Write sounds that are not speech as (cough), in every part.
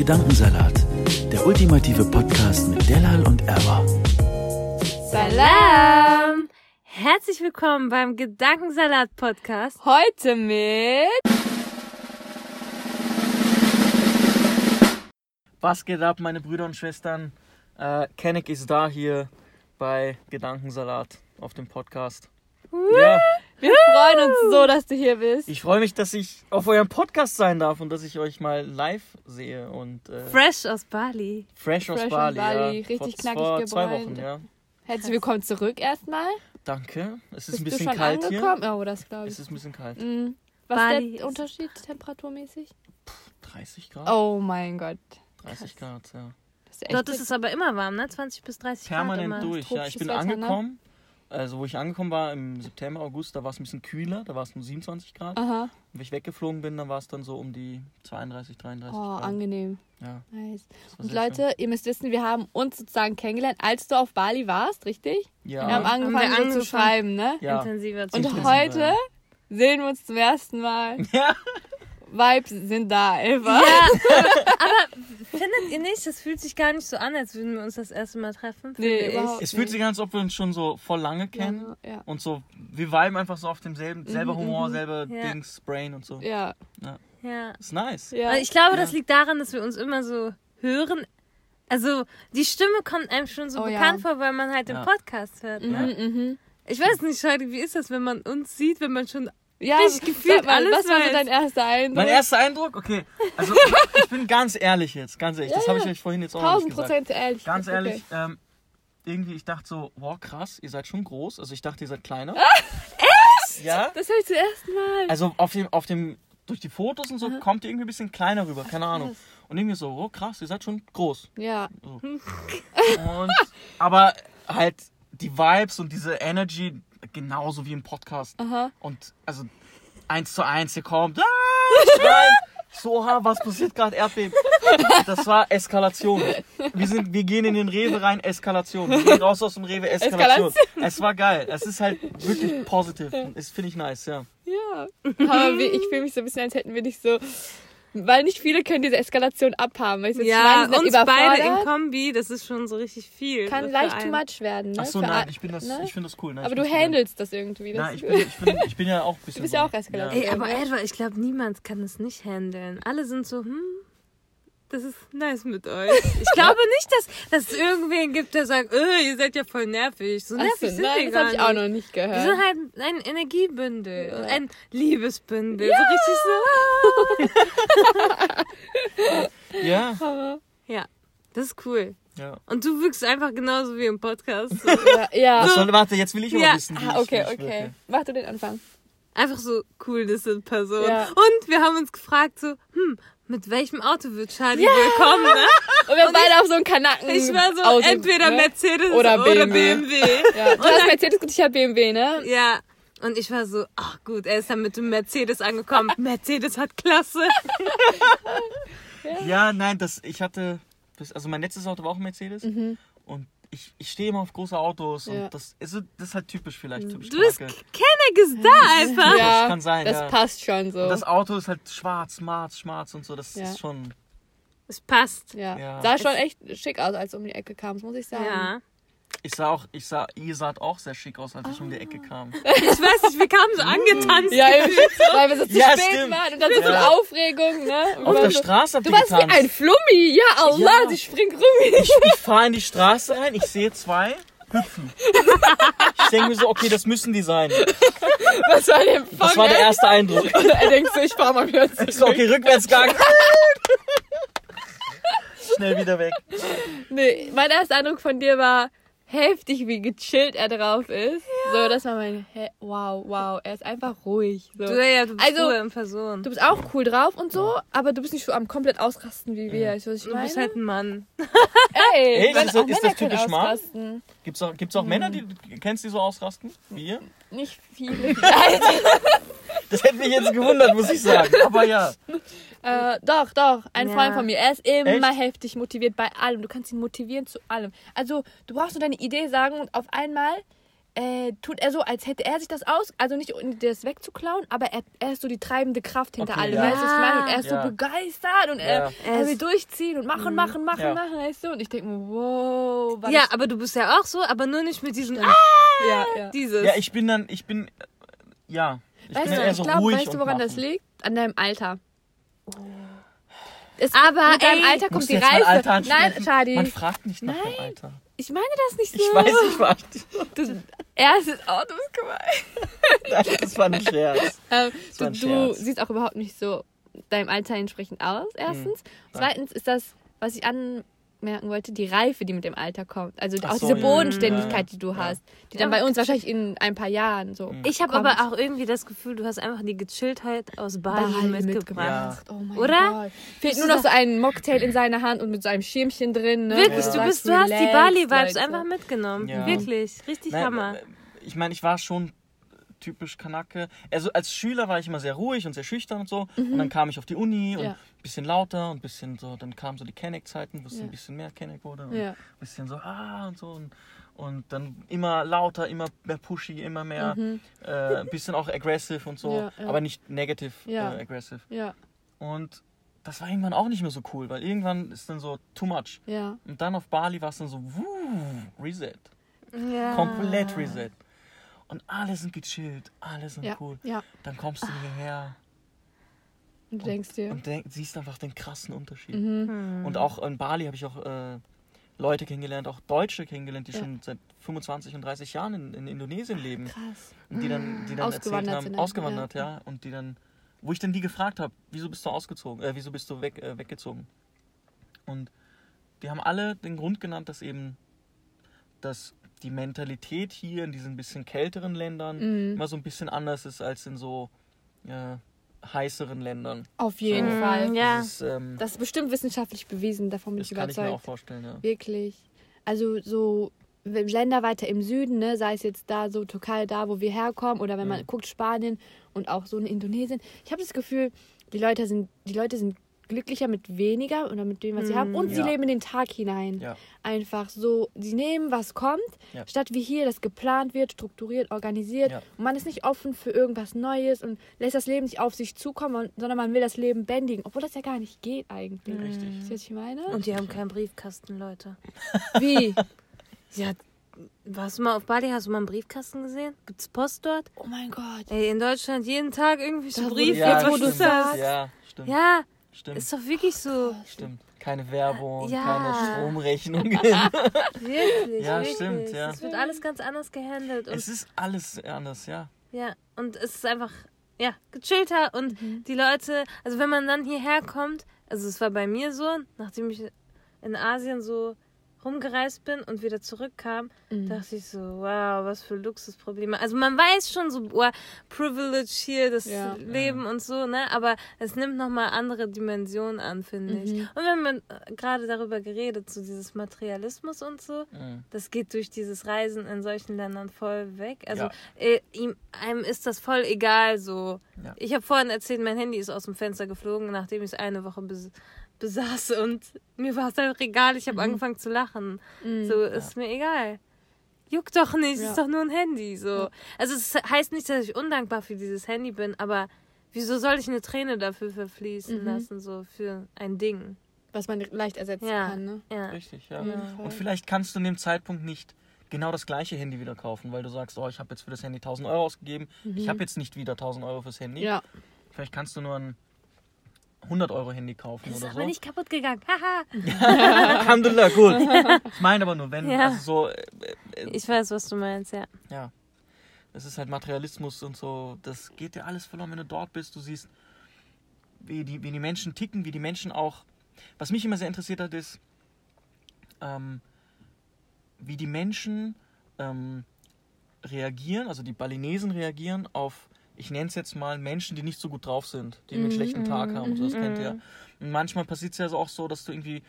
Gedankensalat, der ultimative Podcast mit Delal und Erwa. Salam! Herzlich willkommen beim Gedankensalat-Podcast. Heute mit. Was geht ab, meine Brüder und Schwestern? Äh, Kenneck ist da hier bei Gedankensalat auf dem Podcast. Ja, Wir freuen uns so, dass du hier bist. ich freue mich, dass ich auf eurem Podcast sein darf und dass ich euch mal live sehe und äh, Fresh aus Bali. fresh aus Fresh aus Bali. Bali, ja. richtig vor, knackig vor zwei. Wochen, ja. Herzlich willkommen zurück erstmal. Danke. Es ist Bist ein du bisschen schon kalt angekommen? hier. Oh, das glaube ich. Es ist ein bisschen kalt. Mhm. Was Bali ist der Unterschied temperaturmäßig? 30 Grad? Oh mein Gott. 30 Grad, ja. Das ist Dort ist es aber immer warm, ne? 20 bis 30 Permanent Grad immer. durch. Ja, ich bin Wetter, ne? Also, wo ich angekommen war im September, August, da war es ein bisschen kühler. Da war es nur 27 Grad. Aha. Und wenn ich weggeflogen bin, dann war es dann so um die 32, 33 Oh, Grad. angenehm. Ja, Nice. Und Leute, ihr müsst wissen, wir haben uns sozusagen kennengelernt, als du auf Bali warst, richtig? schön. Ja. Wir haben angefangen wir so zu schreiben, ne? ja. Intensiver zu Und heute ja. sehen wir uns zum ersten Mal. (laughs) Ja. Vibes sind da, Eva. (laughs) Findet ihr nicht? Das fühlt sich gar nicht so an, als würden wir uns das erste Mal treffen. Nee, überhaupt Es fühlt sich an, als ob wir uns schon so voll lange kennen. Ja, ja. Und so, wir viben einfach so auf demselben, selber Humor, selber Ja. Dings, Brain und so. Ja, Ja. Ist nice. ja. Aber ich glaube, Ja. das liegt daran, dass wir uns immer so hören. Also, die Stimme kommt einem schon so Oh, ja. bekannt vor, weil man halt Ja. den Podcast hört. Ne? Mhm, mhm. Ich weiß nicht, Leute, wie ist das, wenn man uns sieht, wenn man schon Ja, Richtig gefühlt mal, alles Was war so dein erster Eindruck? Mein erster Eindruck, okay. Also, (laughs) ich bin ganz ehrlich jetzt, ganz ehrlich. Das Ja, habe ich euch vorhin jetzt auch noch nicht 1000 gesagt. Prozent ehrlich. Ganz Okay. ehrlich, ähm, irgendwie, ich dachte so, wow, krass, ihr seid schon groß. Also, ich dachte, ihr seid kleiner. Echt? Ja. Das höre ich zum ersten Mal. Also, auf dem, auf dem, durch die Fotos und so kommt ihr irgendwie ein bisschen kleiner rüber, keine Ahnung. krass. Und irgendwie so, oh krass, ihr seid schon groß. Ja. Und, aber halt die Vibes und diese Energy genauso wie im Podcast. Aha. Und also eins zu eins, hier kommt, ah. So, ha, was passiert gerade? Erdbeben. Das war Eskalation. Wir, sind, wir gehen in den Rewe rein, Eskalation. Wir gehen raus aus dem Rewe, Eskalation. Es war geil. Es ist halt wirklich positiv. Das finde ich nice, ja. Ja. Aber ich fühle mich so ein bisschen, als hätten wir nicht so. Weil nicht viele können diese Eskalation abhaben. Ich Ja, meine? Uns beide in. Kombi, das ist schon so richtig viel. Kann leicht einen. too much werden. Ne? Ach so, Für nein, ich bin das, ne? ich finde das cool. Nein, Aber du handelst das irgendwie. Das Nein, ich bin, ich, bin, ich bin ja auch ein bisschen. Du bist so. ja auch Eskalation. Ey, aber Ja. Edward, ich glaube, niemand kann das nicht handeln. Alle sind so, hm, das ist nice mit euch. Ich glaube nicht, dass, dass es irgendwen gibt, der sagt, äh, ihr seid ja voll nervig. So nervig so, sind nein, wir das gar habe ich auch noch nicht Wir gehört. sind halt ein Energiebündel und Ja. ein Liebesbündel. So richtig so. (laughs) Ja, Ja, das ist cool. ja. Und du wirkst einfach genauso wie im Podcast. So. Ja. ja. So, warte, jetzt will ich aber Ja. wissen, wie Ah, okay, okay. wirke. Mach du den Anfang. Einfach so Coolness in Person. Ja. Und wir haben uns gefragt so, hm, mit welchem Auto wird Charlie willkommen, ne? Und wir haben beide auf so einen Kanacken. Ich war so, Auto, entweder ne? Mercedes Oder oder BMW. BMW. Ja, du hast Mercedes und ich habe BMW, ne? Ja. Und ich war so, ach gut, er ist dann mit dem Mercedes angekommen. (laughs) Mercedes hat Klasse. (laughs) Ja, nein, das, ich hatte, das, also mein letztes Auto war auch ein Mercedes und ich, ich stehe immer auf große Autos Ja. und das, ist, das ist halt typisch vielleicht, typisch Du bist. Kenneck ist da einfach. Ja, kann sein, das ja. passt schon so. Und das Auto ist halt schwarz, schwarz, schwarz und so, das Ja. ist schon, Es passt. ja. Ja. Sah schon echt schick aus, als du um die Ecke kamst, muss ich sagen. Ja. Ich sah auch, ich sah, ihr saht auch sehr schick aus, als ich um die Ecke kam. (laughs) Ich weiß nicht, wir kamen so angetanzt. Ja, weil wir so zu Ja, spät stimmt. waren und dann so viel Ja. Aufregung, ne? Und Auf der so, Straße habt Du warst wie getanzt. ein Flummi, ja Allah, Ja. sie springt rum. Ich, ich fahre in die Straße rein, ich sehe zwei hüpfen. Ich denke mir so, okay, das müssen die sein. Was war der Empfang? Das war der erste Eindruck. (laughs) Und er denkt so, ich fahr mal wieder zurück. Ich so, okay, Rückwärtsgang. Schnell wieder weg. Nee, mein erster Eindruck von dir war heftig, wie gechillt er drauf ist. So, das war mein, Hä, wow, wow, er ist einfach ruhig. So. Du, ja, du bist Also, cool in Person. Du bist auch cool drauf und so, aber du bist nicht so am komplett ausrasten wie wir. Weißt du, was ich Du meine? bist halt ein Mann. (laughs) Ey, Ey, wenn ist das- auch ist das typisch Mann? Gibt's auch, gibt's auch Männer, die kennst du die so ausrasten? Wie ihr? Nicht viele. (laughs) Das hätte mich jetzt gewundert, muss ich sagen. Aber ja. (laughs) äh, doch, doch. Ein Ja. Freund von mir. Er ist immer Echt? heftig motiviert bei allem. Du kannst ihn motivieren zu allem. Also, du brauchst nur deine Idee sagen und auf einmal äh, tut er so, als hätte er sich das aus, also nicht um das wegzuklauen, aber er, er ist so die treibende Kraft hinter Okay, allem. ja. Weißt du, ich? Und er ist Ja. so begeistert und er, Ja. er will durchziehen und machen, machen, machen, Ja. machen, weißt du? Und ich denke mir, wow. Ja, das- aber du bist ja auch so, aber nur nicht mit diesem, ah, ja, ja. dieses. Ja, ich bin dann, ich bin, ja. Ich Weißt bin du, eher ich so glaube, weißt du, woran machen. das liegt? An deinem Alter. Es, Aber, mit deinem ey, Alter kommt die Reife. Alter Nein? Schadi. Man fragt nicht nach dem Nein. Alter. Ich meine das nicht so. Ich weiß, ich. Du, erstes oh, du bist gemein. (laughs) Nein, das war ein Scherz. (laughs) Ähm, du, ein du siehst auch überhaupt nicht so deinem Alter entsprechend aus, erstens. Zweitens ist das, was ich anmerken wollte, die Reife, die mit dem Alter kommt. Also Ach auch so, diese. Bodenständigkeit, Ja. die du Ja. hast. Die dann bei uns wahrscheinlich in ein paar Jahren so. Ich habe aber auch irgendwie das Gefühl, du hast einfach die Gechilltheit aus Bali, Bali mitgebracht. Oh mein Oder? Gott. Fehlt nur noch so ein Mocktail in seiner Hand und mit so einem Schirmchen drin. Ne? Wirklich, du, bist, du hast die Bali-Vibes einfach mitgenommen. Ja. Wirklich, richtig Nein, Hammer. äh, Ich meine, ich war schon typisch Kanake. Also als Schüler war ich immer sehr ruhig und sehr schüchtern und so. Und dann kam ich auf die Uni und Ja. ein bisschen lauter und ein bisschen so, dann kamen so die Kenneck-Zeiten, wo es Ja. ein bisschen mehr Kenneck wurde. Und ein bisschen so, ah und so. Und, und dann immer lauter, immer mehr pushy, immer mehr, äh, ein bisschen auch aggressive und so. Aber nicht negative äh, aggressive. Ja, Und das war irgendwann auch nicht mehr so cool, weil irgendwann ist dann so too much. ja. Und dann auf Bali war es dann so, wuh, Reset. Ja. Komplett Reset. Und alle sind gechillt, alle sind Ja, cool. ja. Dann kommst du hierher Und du denkst dir. und denk, siehst einfach den krassen Unterschied. Mhm. Und auch in Bali habe ich auch äh, Leute kennengelernt, auch Deutsche kennengelernt, die Ja. schon seit 25 und 30 Jahren in, in Indonesien leben. Krass. Und die dann, die dann erzählt Ausgewandert haben, sind, ausgewandert, ja. ja. Und die dann, wo ich dann die gefragt habe, wieso bist du ausgezogen, äh, wieso bist du weg, äh, weggezogen? Und die haben alle den Grund genannt, dass eben, dass die Mentalität hier in diesen bisschen kälteren Ländern Mhm. immer so ein bisschen anders ist als in so äh, heißeren Ländern. Auf jeden Mhm, Fall. ja. Das, ist, ähm, Das ist bestimmt wissenschaftlich bewiesen, davon bin das ich kann ich mir auch überzeugt. vorstellen, ja. Wirklich. Also so Länder weiter im Süden, ne, sei es jetzt da so Türkei, da wo wir herkommen, oder wenn man Mhm. guckt Spanien und auch so in Indonesien. Ich habe das Gefühl, die Leute sind, die Leute sind glücklicher mit weniger oder mit dem, was sie haben. Und sie Ja. leben in den Tag hinein. Ja. Einfach so, sie nehmen, was kommt, Ja. statt wie hier, das geplant wird, strukturiert, organisiert. Ja. Und man ist nicht offen für irgendwas Neues und lässt das Leben nicht auf sich zukommen, sondern man will das Leben bändigen, obwohl das ja gar nicht geht eigentlich. Richtig. Wisst ihr, was ich meine? Und die haben keinen Briefkasten, Leute. (laughs) Wie? Ja, warst du mal auf Bali? Hast du mal einen Briefkasten gesehen? Gibt's Post dort? Oh mein Gott. Ey, in Deutschland jeden Tag irgendwelche Briefe. Ja, Jetzt, wo stimmt. du sagst. Ja, stimmt. Ja, Stimmt. ist doch wirklich so. Stimmt. Keine Werbung, Ja. keine Stromrechnungen. (laughs) (laughs) Wirklich. Ja, wirklich. stimmt, ja. Es wird alles ganz anders gehandelt. Und es ist alles anders, ja. Ja, und es ist einfach, ja, gechillter und Mhm. die Leute, also wenn man dann hierher kommt, also es war bei mir so, nachdem ich in Asien so rumgereist bin und wieder zurückkam, Mhm. dachte ich so, wow, was für Luxusprobleme. Also man weiß schon so, wow, Privilege hier, das Ja. Leben und so, ne? Aber es nimmt nochmal andere Dimensionen an, finde ich. Mhm. Und wenn man äh, gerade darüber geredet, so dieses Materialismus und so, Mhm. das geht durch dieses Reisen in solchen Ländern voll weg. Also Ja. äh, ihm, einem ist das voll egal so. Ja. Ich habe vorhin erzählt, mein Handy ist aus dem Fenster geflogen, nachdem ich es eine Woche bes besaß und mir war es einfach egal. Ich habe Mhm. angefangen zu lachen. So ist mir egal. Juckt doch nicht, es Ja. ist doch nur ein Handy. So. Also es heißt nicht, dass ich undankbar für dieses Handy bin, aber wieso soll ich eine Träne dafür verfließen Mhm. lassen, so für ein Ding? Was man leicht ersetzen Ja. kann, ne? Ja. Richtig, ja. Und vielleicht kannst du in dem Zeitpunkt nicht genau das gleiche Handy wieder kaufen, weil du sagst, oh, ich habe jetzt für das Handy 1000 Euro ausgegeben. Ich habe jetzt nicht wieder 1000 Euro fürs Handy. Mhm. Ja. Vielleicht kannst du nur ein 100 Euro Handy kaufen Das ist oder aber so. nicht kaputt gegangen. Haha. (laughs) Alhamdulillah, gut. Ich meine aber nur, wenn, Ja. also so, äh, äh, Ich weiß, was du meinst, ja. ja, das ist halt Materialismus und so, das geht dir alles verloren, wenn du dort bist. Du siehst, wie die, wie die Menschen ticken, wie die Menschen auch. Was mich immer sehr interessiert hat, ist, ähm, wie die Menschen ähm, reagieren, also die Balinesen reagieren auf, ich nenne es jetzt mal Menschen, die nicht so gut drauf sind, die einen schlechten Tag haben. So, das kennt ihr. Und manchmal passiert es ja auch so, dass du irgendwie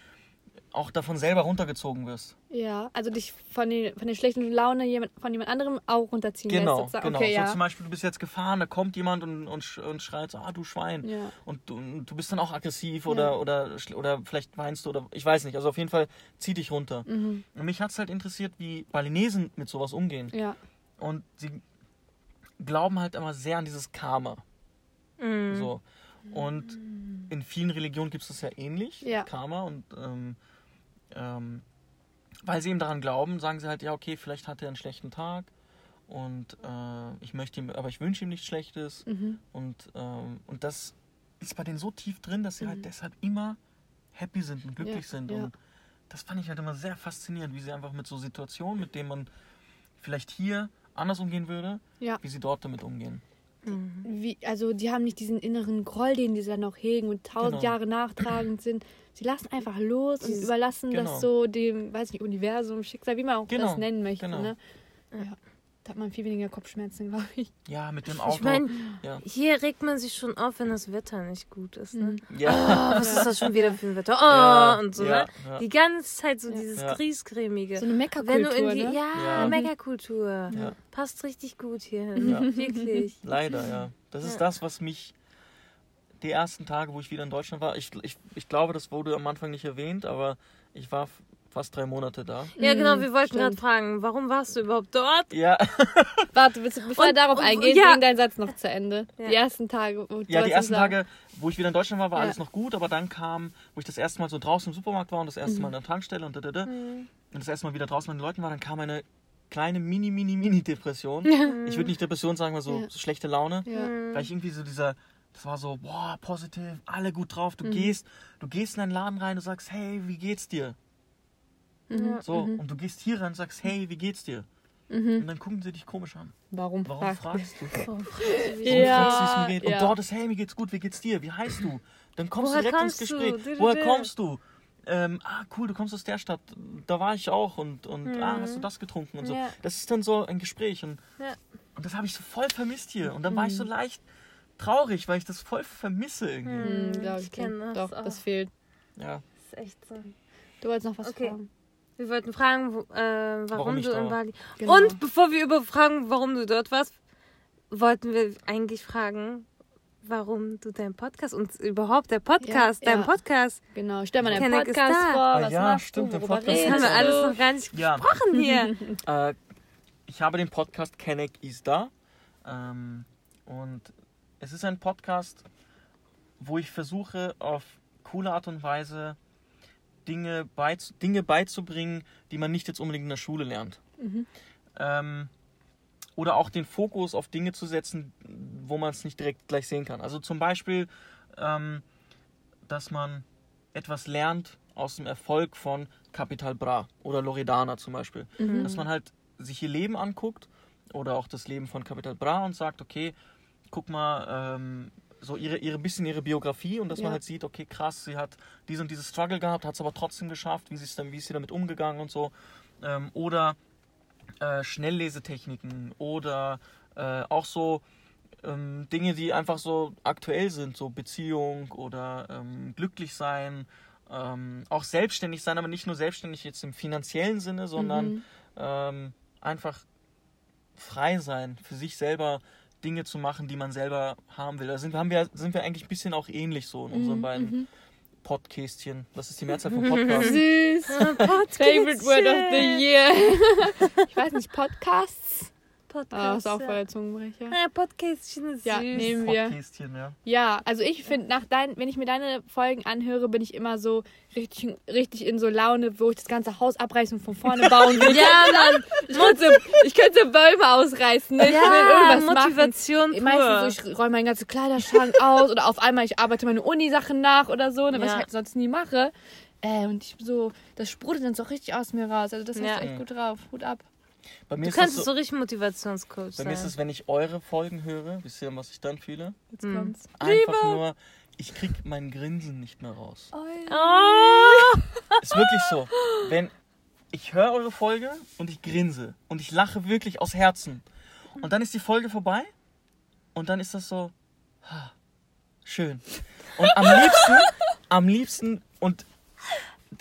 auch davon selber runtergezogen wirst. Ja, also dich von, den, von der schlechten Laune jemand, von jemand anderem auch runterziehen Genau, lässt. genau. Okay, so ja. zum Beispiel, du bist jetzt gefahren, da kommt jemand und, und, und schreit so, ah, du Schwein. Ja. Und du, und du bist dann auch aggressiv oder, Ja. oder, schl- oder vielleicht weinst du oder ich weiß nicht. Also auf jeden Fall zieh dich runter. Mhm. Und mich hat es halt interessiert, wie Balinesen mit sowas umgehen. Ja. und sie glauben halt immer sehr an dieses Karma. Mhm. So. Und in vielen Religionen gibt es das ja ähnlich, Ja. Karma. Und ähm, ähm, weil sie eben daran glauben, sagen sie halt, ja, okay, vielleicht hat er einen schlechten Tag und äh, ich möchte ihm, aber ich wünsche ihm nichts Schlechtes. Mhm. Und, ähm, und das ist bei denen so tief drin, dass sie halt deshalb immer happy sind und glücklich Mhm. Ja, sind. ja. Und das fand ich halt immer sehr faszinierend, wie sie einfach mit so Situationen, mit denen man vielleicht hier anders umgehen würde, Ja. wie sie dort damit umgehen. Wie, also die haben nicht diesen inneren Groll, den die dann noch hegen und tausend Genau. Jahre nachtragend sind. Sie lassen einfach los und überlassen Genau. das so dem, weiß nicht, Universum, Schicksal, wie man auch Genau, das nennen möchte. genau. Ne? Ja. Da hat man viel weniger Kopfschmerzen, (laughs) glaube ich. Ja, mit dem Auto. Ich meine, ja. hier regt man sich schon auf, wenn das Wetter nicht gut ist. Ne? ja. Oh, was ist das schon wieder für ein Wetter? (laughs) Oh, Ja, und so, ja, ne? Die ganze Zeit so dieses Ja. Griesgrämige. So eine Wenn du in Meckerkultur, die, ne? ja, Ja. Meckerkultur. Ja. Passt richtig gut hierhin. Ja. Wirklich. Leider, ja. Das ist Ja. das, was mich die ersten Tage, wo ich wieder in Deutschland war, ich, ich, ich glaube, das wurde am Anfang nicht erwähnt, aber ich war fast drei Monate da. Ja, genau, wir Mhm, wollten gerade fragen, warum warst du überhaupt dort? Ja, (laughs) Warte, bevor bevor wir Und- darauf und- eingehen, ja. bring deinen Satz noch zu Ende. Ja. Die ersten Tage. Wo du ja die ersten. Tage, wo ich wieder in Deutschland war, war Ja. alles noch gut, aber dann kam, wo ich das erste Mal so draußen im Supermarkt war und das erste Mal an der Tankstelle und da, da, da, und das erste Mal wieder draußen mit den Leuten war, dann kam eine kleine Mini, Mini, Mini-Depression. (laughs) Ich würde nicht Depression sagen, aber so, Ja. so schlechte Laune. Ja. Weil ich irgendwie so dieser, das war so, boah, positiv, alle gut drauf. Du gehst, du gehst in einen Laden rein, du sagst, hey, wie geht's dir? Ja. So, und du gehst hier rein und sagst, hey, wie geht's dir? Und dann gucken sie dich komisch an. Warum? Warum frag- fragst du? Warum Ja, fragst du, wie es mir geht? Und ja. dort ist, hey, mir geht's gut, wie geht's dir? Wie heißt du? Dann kommst Woher du direkt ins? Gespräch. Du, Woher kommst du? Ähm, ah, cool, du kommst aus der Stadt. Da war ich auch und, und ah, hast du das getrunken und so. Mhm. Ja. Das ist dann so ein Gespräch und, Ja. und das habe ich so voll vermisst hier. Und dann war ich Mhm. so leicht traurig, weil ich das voll vermisse irgendwie. Hm, glaub Ich ich kenn dir. das Doch, auch. das fehlt. Ja. Das ist echt so. Du wolltest noch was Okay. fragen. Wir wollten fragen, wo, äh, warum, Warum du in. Bali. Genau. Und bevor wir über fragen, warum du dort warst, wollten wir eigentlich fragen, warum du deinen Podcast und überhaupt der Podcast, Ja, dein ja. Podcast. Genau, stell mal deinen Podcast da. vor. Ah, was ja, machst stimmt, du, den Podcast Das haben wir alles noch gar nicht Ja. gesprochen hier. (laughs) Äh, ich habe den Podcast Kenneck ist da. Ähm, und es ist ein Podcast, wo ich versuche, auf coole Art und Weise Dinge, beiz Dinge beizubringen, die man nicht jetzt unbedingt in der Schule lernt. Ähm, oder auch den Fokus auf Dinge zu setzen, wo man es nicht direkt gleich sehen kann. Also zum Beispiel, ähm, dass man etwas lernt aus dem Erfolg von Capital Bra oder Loredana zum Beispiel. Dass man halt sich ihr Leben anguckt oder auch das Leben von Capital Bra und sagt, okay, guck mal, ähm, so ihre, ihre bisschen ihre Biografie und dass man Ja. halt sieht, okay, krass, sie hat dies und dieses Struggle gehabt, hat es aber trotzdem geschafft, wie, sie dann, wie ist sie damit umgegangen und so. Ähm, oder äh, Schnelllesetechniken oder äh, auch so ähm, Dinge, die einfach so aktuell sind, so Beziehung oder ähm, glücklich sein, ähm, auch selbstständig sein, aber nicht nur selbstständig jetzt im finanziellen Sinne, sondern ähm, einfach frei sein, für sich selber Dinge zu machen, die man selber haben will. Da sind, haben wir, sind wir eigentlich ein bisschen auch ähnlich so in unseren beiden Podcastchen. Was ist die (laughs) Mehrzahl von Podcast? Süß. (laughs) Favorite Word of the Year. (laughs) ich weiß nicht, Podcasts? Ah, Podcast. ist auch ja. voll der Zungenbrecher. Ja, Podcastchen ist Ja, süß. nehmen wir. Podcastchen, ja. Ja, also ich finde, nach dein, wenn ich mir deine Folgen anhöre, bin ich immer so richtig, richtig in so Laune, wo ich das ganze Haus abreißen und von vorne bauen will. (laughs) Ja, Mann. Ich könnte, ich könnte Bäume ausreißen. Ne? Ich will Ja, irgendwas machen. Motivation pur. Meistens so, ich räume meinen ganzen Kleiderschrank aus oder auf einmal ich arbeite meine Uni-Sachen nach oder so, ne, was Ja. ich halt sonst nie mache. Äh, und ich so, das sprudelt dann so richtig aus mir raus. Also das hast Ja. du echt gut drauf. Hut ab. Bei mir Du ist kannst das so so, richtig Motivationscoach bei mir ist es, wenn ich eure Folgen höre, wisst ihr, was ich dann fühle? Jetzt Hm. kommt's. Einfach nur, ich krieg mein Grinsen nicht mehr raus. Oh, Ist wirklich so. Wenn ich höre eure Folge und ich grinse und ich lache wirklich aus Herzen. Und dann ist die Folge vorbei und dann ist das so schön. Und am liebsten, am liebsten und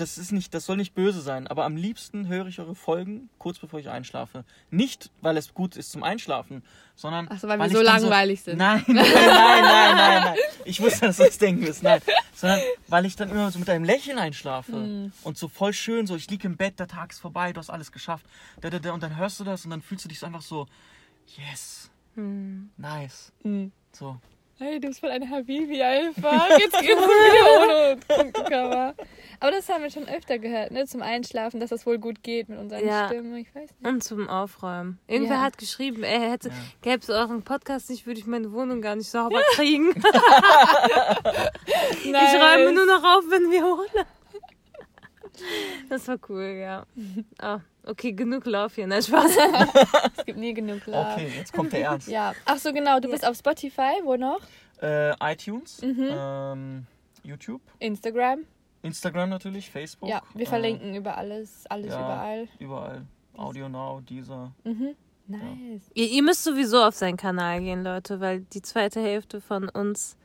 das ist nicht, das soll nicht böse sein, aber am liebsten höre ich eure Folgen kurz bevor ich einschlafe. Nicht, weil es gut ist zum Einschlafen, sondern Ach so, weil wir ich so dann langweilig sind. Nein, nein, nein, nein, nein, nein. Ich wusste, dass du das denken wirst. Nein, sondern weil ich dann immer so mit einem Lächeln einschlafe Mhm. und so voll schön, so ich liege im Bett, der Tag ist vorbei, du hast alles geschafft. Da, da, da, und dann hörst du das und dann fühlst du dich so einfach so, yes, nice. Mhm. So. Hey, du bist voll ein Habibi einfach. Jetzt geht's wieder ohne Punktecover. Aber das haben wir schon öfter gehört, ne? Zum Einschlafen, dass das wohl gut geht mit unseren Ja. Stimmen. Ich weiß nicht. Und zum Aufräumen. Irgendwer Ja. hat geschrieben, ey, hätte, Ja. gäbe es euren Podcast nicht, würde ich meine Wohnung gar nicht sauber kriegen. (laughs) Ich räume nur noch auf, wenn wir holen. Das war cool, ja. (laughs) Ah, okay, genug Lauf hier. Nein, Spaß. (laughs) Es gibt nie genug Love. Okay, jetzt kommt der Ernst. Ja. Ach so, genau. Du bist auf Spotify. Wo noch? Äh, iTunes, Mhm. ähm, YouTube, Instagram. Instagram natürlich, Facebook. Ja, wir äh, verlinken über alles, alles ja. überall. Überall. Audio Now, dieser. Mhm. Nice. Ihr, ihr müsst sowieso auf seinen Kanal gehen, Leute, weil die zweite Hälfte von uns,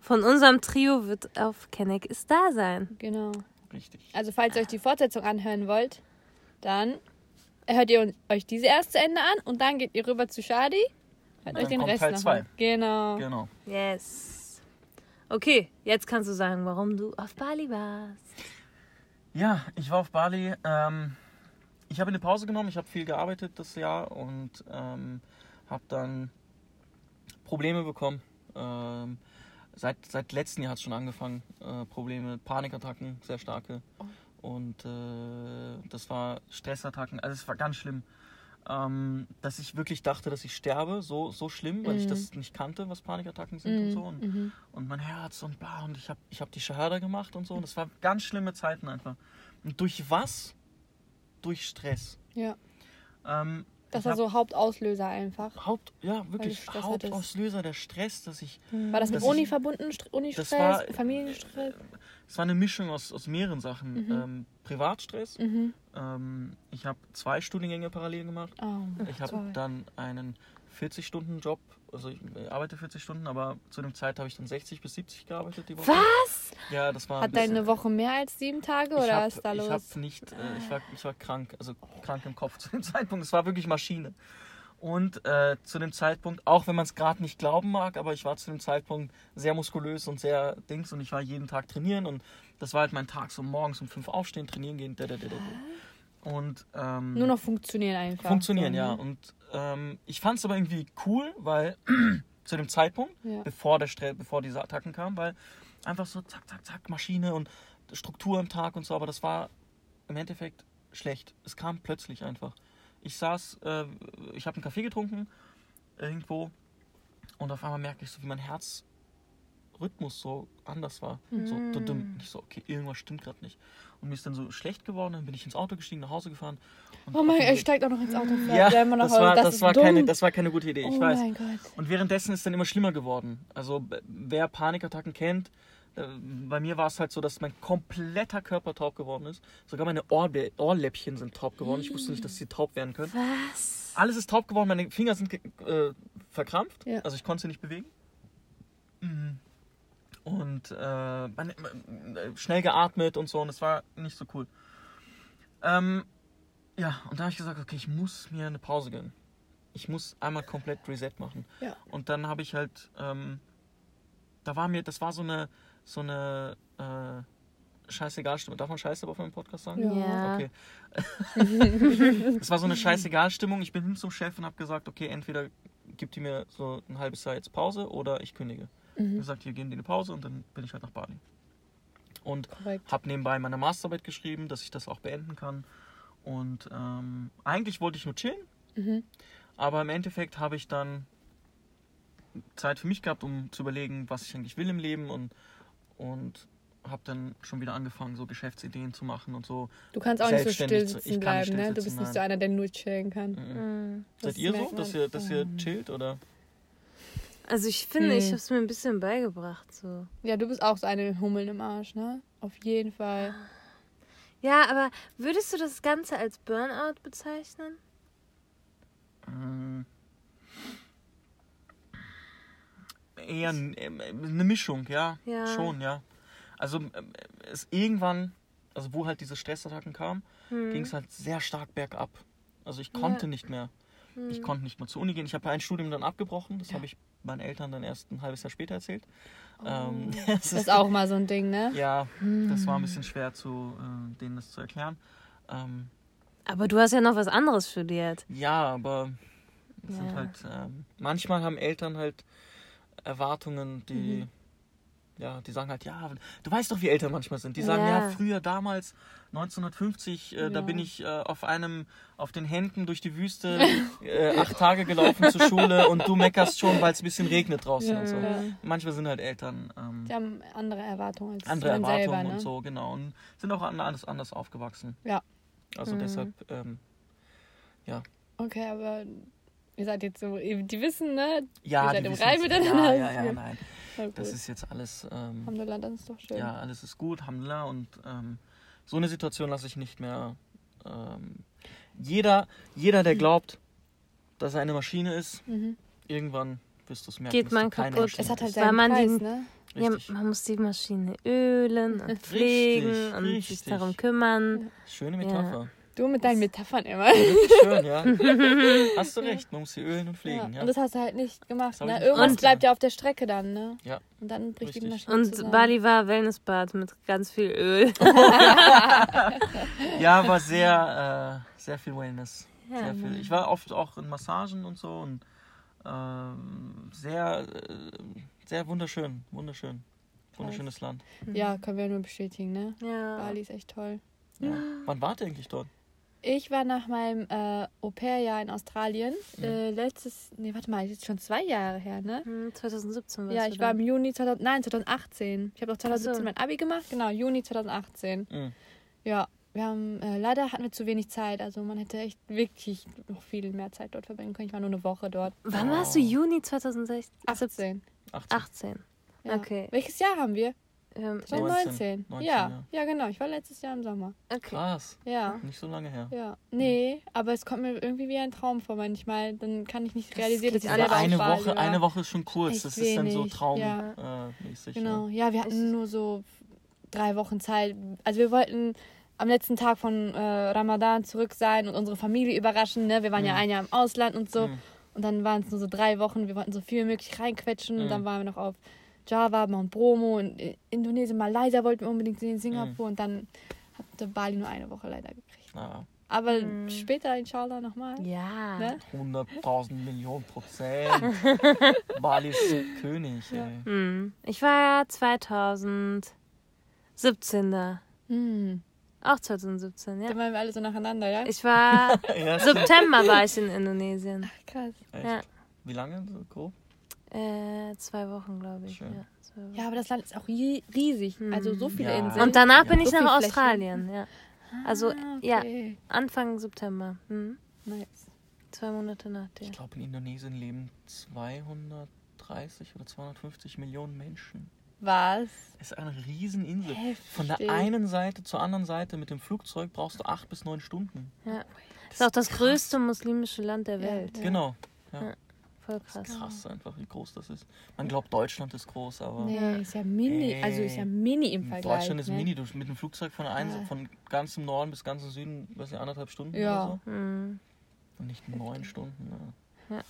von unserem Trio wird auf Kenneck ist da sein. Genau. Richtig. Also, falls ihr euch die Fortsetzung anhören wollt, dann hört ihr euch diese erst zu Ende an und dann geht ihr rüber zu Shadi. Hört euch den kommt Rest Teil noch zwei. an. Genau. Genau. Yes. Okay, jetzt kannst du sagen, warum du auf Bali warst. Ja, ich war auf Bali. Ähm, ich habe eine Pause genommen. Ich habe viel gearbeitet das Jahr und ähm, habe dann Probleme bekommen. Ähm, seit, seit letztem Jahr hat es schon angefangen. Äh, Probleme, Panikattacken, sehr starke. Und äh, das war Stressattacken. Also es war ganz schlimm. Ähm, dass ich wirklich dachte, dass ich sterbe. So, so schlimm, weil ich das nicht kannte, was Panikattacken sind und so. Und, Mhm. und mein Herz und bla. Und ich habe ich hab die Shahada gemacht und so. Und es war ganz schlimme Zeiten einfach. Und durch was? Durch Stress. Ja. Ähm, Das war so Hauptauslöser einfach. Haupt, ja, wirklich. Hauptauslöser der Stress, dass ich. War das mit Uni ich- verbunden? St- Unistress, Familienstress? Es war eine Mischung aus, aus mehreren Sachen. Ähm, Privatstress. Mhm. Ähm, ich habe zwei Studiengänge parallel gemacht. Oh, Ich habe dann einen 40-Stunden-Job. Also ich arbeite 40 Stunden, aber zu dem Zeit habe ich dann 60 bis 70 gearbeitet die Woche. Was? Ja, das war Hat deine Woche mehr als sieben Tage ich oder hab, was ist da ich los? hab nicht, äh, ich war, ich war krank, also krank im Kopf (laughs) zu dem Zeitpunkt. Es war wirklich Maschine. Und äh, zu dem Zeitpunkt, auch wenn man es gerade nicht glauben mag, aber ich war zu dem Zeitpunkt sehr muskulös und sehr dings und ich war jeden Tag trainieren und das war halt mein Tag, so morgens um fünf aufstehen, trainieren gehen, da, da, da, da. Und ähm, Nur noch funktionieren einfach. funktionieren, so, ja. Und ähm, ich fand es aber irgendwie cool, weil (clears throat) zu dem Zeitpunkt, Ja. bevor der Stress, bevor diese Attacken kamen, weil einfach so zack, zack, zack, Maschine und Struktur am Tag und so, aber das war im Endeffekt schlecht. Es kam plötzlich einfach. Ich saß, äh, ich habe einen Kaffee getrunken irgendwo und auf einmal merke ich so, wie mein Herzrhythmus so anders war. So, dudum. Und ich so, okay, irgendwas stimmt gerade nicht. Und mir ist dann so schlecht geworden, dann bin ich ins Auto gestiegen, nach Hause gefahren. Oh mein Gott, er steigt auch noch ins Auto ja, das Hause. war, das, das, ist war dumm. keine, das war keine gute Idee, ich oh weiß. mein Gott. Und währenddessen ist dann immer schlimmer geworden. Also wer Panikattacken kennt, bei mir war es halt so, dass mein kompletter Körper taub geworden ist. Sogar meine Ohrbe Ohrläppchen sind taub geworden. Ich wusste nicht, dass sie taub werden können. Was? Alles ist taub geworden, meine Finger sind äh, verkrampft. Ja. Also ich konnte sie nicht bewegen. Mhm. Und äh, meine, äh, schnell geatmet und so. Und es war nicht so cool. Ähm, ja, und da habe ich gesagt, okay, ich muss mir eine Pause gönnen. Ich muss einmal komplett Reset machen. Ja. Und dann habe ich halt, ähm, da war mir, das war so eine, so eine äh, Scheißegal-Stimmung. Darf man Scheiße auf meinem Podcast sagen? Ja. Okay. (laughs) Es war so eine Scheißegal-Stimmung. Ich bin hin zum Chef und habe gesagt, okay, entweder gibt die mir so ein halbes Jahr jetzt Pause oder ich kündige. Mhm. gesagt, hier geben die eine Pause und dann bin ich halt nach Bali. Und habe nebenbei meine Masterarbeit geschrieben, dass ich das auch beenden kann. Und ähm, eigentlich wollte ich nur chillen, Mhm. aber im Endeffekt habe ich dann Zeit für mich gehabt, um zu überlegen, was ich eigentlich will im Leben und, und habe dann schon wieder angefangen, so Geschäftsideen zu machen und so. Du kannst auch nicht so still zu- sitzen nicht bleiben, ne? still Du sitzen, bist nicht so nein. einer, der nur chillen kann. Mhm. Das Seid ihr so, dass ihr, dass ihr chillt oder? Also ich finde, Hm. ich habe es mir ein bisschen beigebracht. So. Ja, du bist auch so eine Hummel im Arsch, ne? Auf jeden Fall. Ja, aber würdest du das Ganze als Burnout bezeichnen? Ähm, Eher ähm, eine Mischung, ja. Ja. Schon, ja. Also ähm, es irgendwann, also wo halt diese Stressattacken kamen, Hm. ging es halt sehr stark bergab. Also ich konnte nicht mehr. Ich konnte nicht mehr zur Uni gehen. Ich habe ein Studium dann abgebrochen. Das habe ich meinen Eltern dann erst ein halbes Jahr später erzählt. Ähm, (laughs) das Das ist auch mal so ein Ding, ne? ja, das war ein bisschen schwer, zu, äh, denen das zu erklären. Ähm, Aber du hast ja noch was anderes studiert. ja, aber Ja. halt, ähm, manchmal haben Eltern halt Erwartungen, die, Mhm. ja, die sagen halt, ja, du weißt doch, wie Eltern manchmal sind. Die sagen, ja, Ja. früher, damals, 1950, äh, da Ja. bin ich äh, auf einem, auf den Händen durch die Wüste (laughs) äh, acht Tage gelaufen zur Schule und du meckerst schon, weil es ein bisschen regnet draußen Ja, und so. ja. Manchmal sind halt Eltern ähm, Die haben andere Erwartungen als andere Erwartungen selber, ne? und so, genau. Und sind auch an- alles anders aufgewachsen. Ja. Also Mhm. deshalb, ähm, Okay, aber ihr seid jetzt so, die wissen, ne? ja, Ihr seid die im. Reim miteinander. Ja, ja, ja, nein. Das ist jetzt alles, ähm, Alhamdulillah, das ist doch schön. ja, alles ist gut, Alhamdulillah. Und ähm, so eine Situation lasse ich nicht mehr. Ähm, jeder, jeder, der glaubt, dass er eine Maschine ist, Mhm. irgendwann wirst du es merken. Geht man kaputt. Maschine Es hat halt seinen man Preis, den- ne? Ja, Richtig. man muss die Maschine ölen und (laughs) pflegen und richtig. sich darum kümmern. Schöne Metapher. Du mit deinen Metaphern immer. Schön, ja. (laughs) Hast du recht, man muss sie ölen und Ja. pflegen. Ja. Und das hast du halt nicht gemacht. Ne? nicht Irgendwas gemacht. bleibt ja auf der Strecke dann, ne? Ja. Und dann bricht die Richtig. Maschine Und zusammen. Bali war Wellnessbad mit ganz viel Öl. (laughs) Ja, aber sehr, äh, sehr viel Wellness. Ja, sehr viel. Ich war oft auch in Massagen und so und ähm, sehr, äh, sehr wunderschön, wunderschön. Wunderschönes Land. Ja, können wir nur bestätigen, ne? Ja. Bali ist echt toll. Ja. Wann wart ihr eigentlich dort? Ich war nach meinem äh, Au-pair-Jahr in Australien. Mhm. Äh, letztes, nee, warte mal, jetzt schon zwei Jahre her, ne? Hm, 2017 warst Ja, du ich da. war im Juni 2000, nein, 2018. Ich habe auch 2017 Ach so. mein Abi gemacht, genau, Juni 2018. Mhm. Ja, wir haben, äh, leider hatten wir zu wenig Zeit, also man hätte echt wirklich noch viel mehr Zeit dort verbringen können. Ich war nur eine Woche dort. Wann warst du? Juni 2016? 18. 18. 18. Ja. Okay. Welches Jahr haben wir? Ähm, 2019. 19, ja. ja. ja, genau. Ich war letztes Jahr im Sommer. okay. Krass. Ja. Nicht so lange her. Ja. Nee, aber es kommt mir irgendwie wie ein Traum vor manchmal. Dann kann ich nicht Das realisieren, dass ich ja Aber eine Bali Woche, war. eine Woche ist schon kurz. Echt das ist dann so wenig, ja. traummäßig. Genau, Ja. ja, wir hatten nur so drei Wochen Zeit. Also wir wollten am letzten Tag von äh, Ramadan zurück sein und unsere Familie überraschen. Ne? Wir waren ja Mhm. ein Jahr im Ausland und so. Mhm. Und dann waren es nur so drei Wochen. Wir wollten so viel wie möglich reinquetschen. Und Mhm. dann waren wir noch auf Java, Mount Bromo und Indonesien, Malaysia wollten wir unbedingt sehen, Mhm. Singapur. Und dann hatte Bali nur eine Woche leider gekriegt. Ja, Aber Mhm. später, inshallah, nochmal. Ja. Ne? 100.000 Millionen Prozent. (laughs) Bali ist König. Ey. Hm. Ich war ja 2017 da. Hm. Auch 2017, ja. Dann waren wir alle so nacheinander, ja? Ich war. (laughs) Ja, September war ich in Indonesien. Krass. echt. Ja. Wie lange so grob? Äh, zwei Wochen, glaube ich. Ja. Ja, aber das Land ist auch rie- riesig. Also so viele Ja. Inseln. Und danach Ja. bin ich So nach. Australien, ja. Also, Ah, ja, okay. Anfang September. Hm. Nice. Zwei Monate nach dir. Ich glaube, in Indonesien leben 230 oder 250 Millionen Menschen. Was? Es ist eine Rieseninsel. Heftig. Von der einen Seite zur anderen Seite mit dem Flugzeug brauchst du acht bis neun Stunden. Ja. Das ist auch das größte muslimische Land der Ja. Welt. Ja. Voll krass. Krass einfach, wie groß das ist. Man glaubt, Deutschland ist groß, aber Nee, ist ja mini. Ey. Also ist ja mini im Vergleich. Deutschland ist ne? mini. Du mit dem Flugzeug von, ein, Ja. von ganz im Norden bis ganz im Süden, was ja anderthalb Stunden Ja. oder so. Hm. Und nicht neun Stunden. Ne.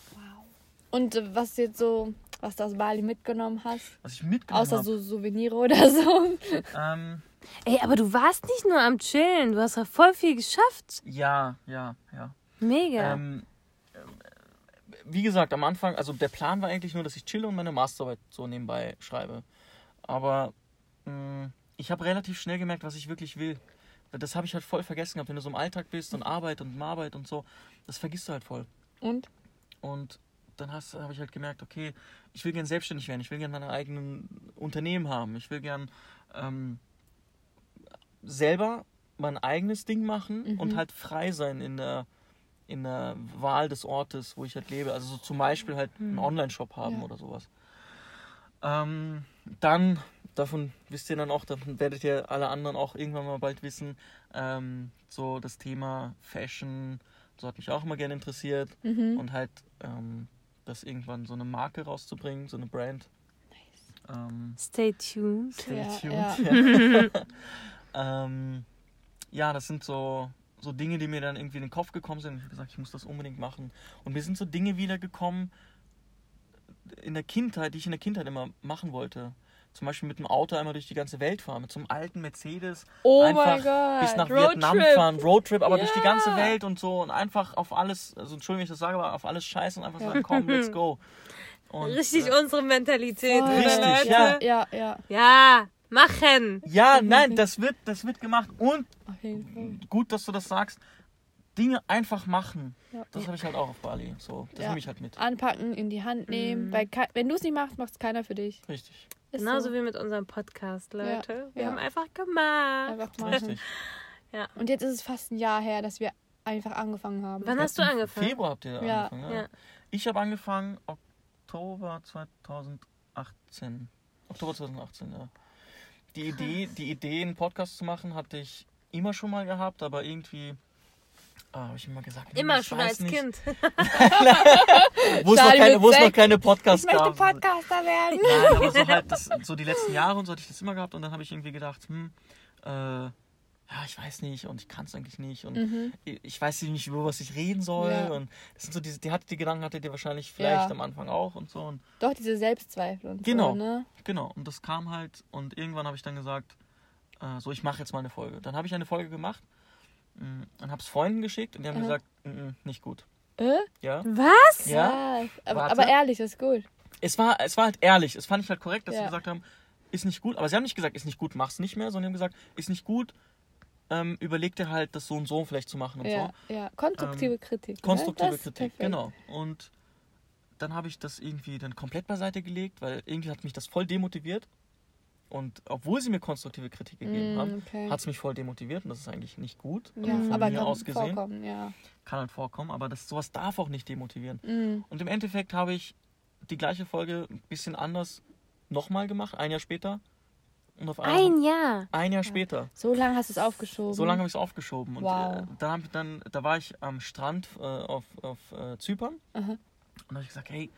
Und äh, was jetzt so, was du aus Bali mitgenommen hast? Was ich mitgenommen Außer habe. so Souvenire oder so. (laughs) Ähm, Ey, aber du warst nicht nur am Chillen, du hast ja voll viel geschafft. ja, ja, ja. Mega. Ähm, äh, wie gesagt, am Anfang, also der Plan war eigentlich nur, dass ich chille und meine Masterarbeit so nebenbei schreibe. Aber mh, ich habe relativ schnell gemerkt, was ich wirklich will. Das habe ich halt voll vergessen gehabt. Wenn du so im Alltag bist und Arbeit und Arbeit und so, das vergisst du halt voll. Und? Und dann habe ich halt gemerkt, okay, ich will gern selbstständig werden, ich will gern meine eigenen Unternehmen haben, ich will gern ähm, selber mein eigenes Ding machen Mhm. und halt frei sein in der, in der Wahl des Ortes, wo ich halt lebe. Also so zum Beispiel halt einen Online-Shop haben Ja. oder sowas. Ähm, dann, davon wisst ihr dann auch, davon werdet ihr alle anderen auch irgendwann mal bald wissen, ähm, so das Thema Fashion, so hat mich auch immer gerne interessiert Mhm. und halt ähm, das irgendwann so eine Marke rauszubringen, so eine Brand. Ähm, Stay tuned. stay Ja, tuned. ja. Ja. (laughs) (laughs) ähm, ja, das sind so, so Dinge, die mir dann irgendwie in den Kopf gekommen sind. Ich habe gesagt, ich muss das unbedingt machen. Und mir sind so Dinge wiedergekommen in der Kindheit, die ich in der Kindheit immer machen wollte. Zum Beispiel mit dem Auto einmal durch die ganze Welt fahren, mit so einem alten Mercedes. Oh einfach mein Gott. bis nach Roadtrip. Vietnam fahren, Roadtrip, aber durch die ganze Welt und so und einfach auf alles, also Entschuldigung, wenn ich das sage, aber auf alles scheißen und einfach sagen, (laughs) komm, let's go. Und, Richtig äh, unsere Mentalität, Richtig, Leute? ja. Ja, ja, Ja, machen. Ja, nein, das wird, das wird gemacht und gut, dass du das sagst. Dinge einfach machen. Ja. Das habe ich halt auch auf Bali. So, das Ja. nehme ich halt mit. Anpacken, in die Hand nehmen. Mhm. Weil wenn du es nicht machst, macht es keiner für dich. Richtig. Ist Genauso so. wie mit unserem Podcast, Leute. Wir ja. haben einfach gemacht. Einfach machen. Richtig. (laughs) Und jetzt ist es fast ein Jahr her, dass wir einfach angefangen haben. Wann hast du Im angefangen? Februar habt ihr Ja. angefangen. Ja. Ja. Ich habe angefangen Oktober 2018. Oktober 2018, ja. Die Idee, die Idee, einen Podcast zu machen, hatte ich immer schon mal gehabt, aber irgendwie ah, habe ich immer gesagt, Immer ich schon als nicht. Kind. (laughs) Wo es noch keine, mit wo es noch keine Podcasts ich möchte gab. Podcaster werden. Nein, aber so (laughs) halt das, so die letzten Jahre und so hatte ich das immer gehabt und dann habe ich irgendwie gedacht, hm, äh, ja, ich weiß nicht und ich kann es eigentlich nicht und Mhm. ich weiß nicht, über was ich reden soll Ja. und das sind so diese, die hatte die Gedanken hatte ihr wahrscheinlich vielleicht Ja. am Anfang auch und so und Doch, diese Selbstzweifel und Genau. so, ne? genau und das kam halt und irgendwann habe ich dann gesagt, äh, so ich mache jetzt mal eine Folge. Dann habe ich eine Folge gemacht mh, und habe es Freunden geschickt und die haben Aha. gesagt, "Mm, mm, nicht gut. Äh? Ja, Was? ja. Aber, aber ehrlich, das ist gut. Es war, es war halt ehrlich. Es fand ich halt korrekt, dass sie gesagt haben, ist nicht gut. Aber sie haben nicht gesagt, ist nicht gut, mach's nicht mehr, sondern sie haben gesagt, ist nicht gut, ähm, überleg dir halt, das so und so vielleicht zu machen und Ja, so. ja. Konstruktive Kritik. ne? Konstruktive ist Kritik, genau. Und dann habe ich das irgendwie dann komplett beiseite gelegt, weil irgendwie hat mich das voll demotiviert. Und obwohl sie mir konstruktive Kritik gegeben Mm, haben, okay. hat es mich voll demotiviert und das ist eigentlich nicht gut. Ja, von aber mir kann aus gesehen. vorkommen, ja. Kann halt vorkommen, aber das, sowas darf auch nicht demotivieren. Mm. Und im Endeffekt habe ich die gleiche Folge ein bisschen anders nochmal gemacht, ein Jahr später. Und auf einmal, Ein Jahr. ein Jahr später. So lange hast du es aufgeschoben. So lange habe ich es aufgeschoben. Und Wow. äh, dann, hab ich dann, da war ich am Strand äh, auf, auf äh, Zypern. Aha. Und da habe ich gesagt, hey,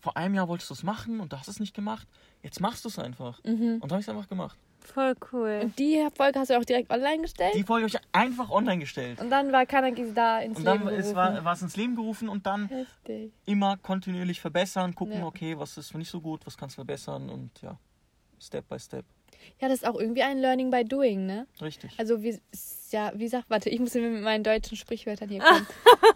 vor einem Jahr wolltest du es machen und du hast es nicht gemacht. Jetzt machst du es einfach. Mhm. Und dann habe ich es einfach gemacht. Voll cool. Und die Folge hast du auch direkt online gestellt? Die Folge habe ich einfach online gestellt. Und dann war Kanaki da ins Und dann Leben es gerufen. war, war es ins Leben gerufen und dann Heftig. immer kontinuierlich verbessern, gucken, Ja. okay, was ist nicht so gut, was kannst du verbessern und ja, Step by Step. Ja, das ist auch irgendwie ein Learning by Doing, ne? Richtig. Also ist ja, wie sagt, warte, ich muss mit meinen deutschen Sprichwörtern hier kommen.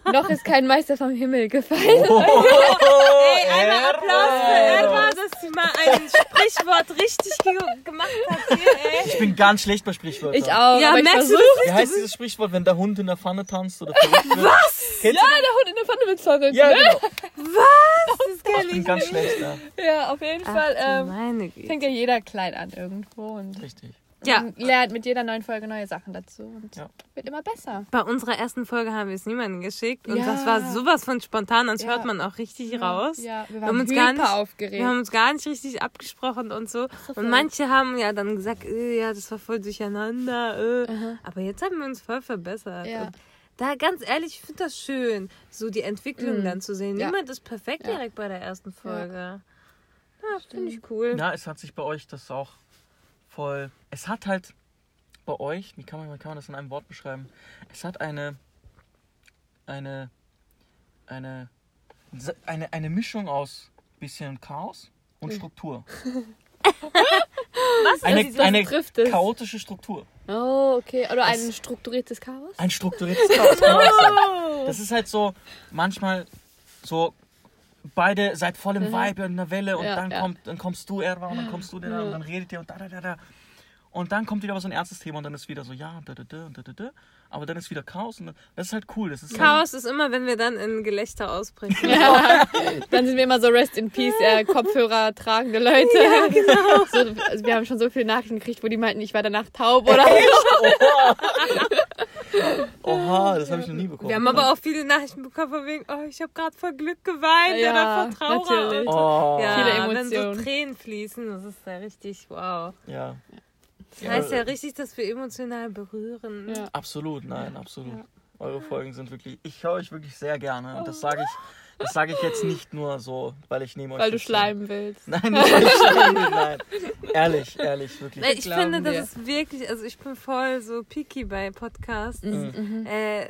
(laughs) Noch ist kein Meister vom Himmel gefallen. Ey, einmal Applaus für Erwa, dass sie mal ein Sprichwort richtig ge gemacht hat hier, ey. Ich bin ganz schlecht bei Sprichwörtern. Ich auch. Ja, aber ich merkst du Wie heißt dieses Sprichwort, wenn der Hund in der Pfanne tanzt oder verrückt wird? Was? Kennst Ja, der Hund in der Pfanne wird verrückt. du? Ja, ne? genau. Das kenn Ich bin ganz schlecht, ja. Ja, auf jeden Ach, Fall. du Ähm, meine Güte. fängt ja jeder klein an irgendwo und Richtig. Ja, man lernt mit jeder neuen Folge neue Sachen dazu und Ja. wird immer besser. bei unserer ersten Folge haben wir es niemandem geschickt und Ja. das war sowas von spontan, das Ja. hört man auch richtig raus. Ja, wir Wir waren haben uns gar nicht- aufgeregt. Wir haben uns gar nicht richtig abgesprochen und so. so Und manche haben ja dann gesagt, äh, ja, das war voll durcheinander. Äh. Aber jetzt haben wir uns voll verbessert. Ja. Und da ganz ehrlich, ich finde das schön, so die Entwicklung Mhm. dann zu sehen. Ja. Niemand ist perfekt Ja. direkt bei der ersten Folge. Ja, finde ich cool. Ja, es hat sich bei euch das auch voll. Es hat halt bei euch, wie kann man, wie kann man das in einem Wort beschreiben? Es hat eine. Eine. Eine. Eine, eine Mischung aus bisschen Chaos und Struktur. (laughs) Was? Eine, das eine trifft es. chaotische Struktur. Oh, okay. Oder ein Das- strukturiertes Chaos? Ein strukturiertes Chaos. kann man auch sagen. (laughs) Das ist halt so, manchmal so, beide seid voll im Vibe in der Welle und Ja, dann, ja. Kommt, dann kommst du, Erwa, und dann kommst du, der, und dann redet ihr und da, da, da, da. Und dann kommt wieder aber so ein ernstes Thema und dann ist wieder so, ja, und da, da, da, und da, da, da. Aber dann ist wieder Chaos und dann, das ist halt cool. Das ist halt, Chaos ist immer, wenn wir dann in Gelächter ausbrechen. (laughs) Dann sind wir immer so Rest in Peace, äh, Kopfhörer tragende Leute. Ja, genau. (laughs) So, also wir haben schon so viele Nachrichten gekriegt, wo die meinten, ich war danach taub oder (laughs) Oha, das habe ich noch nie bekommen. Wir haben aber auch viele Nachrichten bekommen von wegen, oh, ich habe gerade vor Glück geweint Ja, oder vor Trauer. natürlich. Oh, Ja, Viele wenn so Emotionen. Tränen fließen, das ist ja richtig wow. ja. Das heißt ja richtig, dass wir emotional berühren. Ja. Absolut, nein, absolut. Ja. Eure Folgen sind wirklich, ich höre euch wirklich sehr gerne. Und das sage ich, Das sage ich jetzt nicht nur so, weil ich neben euch Weil du schleimen willst. (laughs) Nein, nicht weil ich schleimen will, nein. Ehrlich, ehrlich, wirklich. Weil ich glauben finde, das wir. ist wirklich, also ich bin voll so picky bei Podcasts. Äh,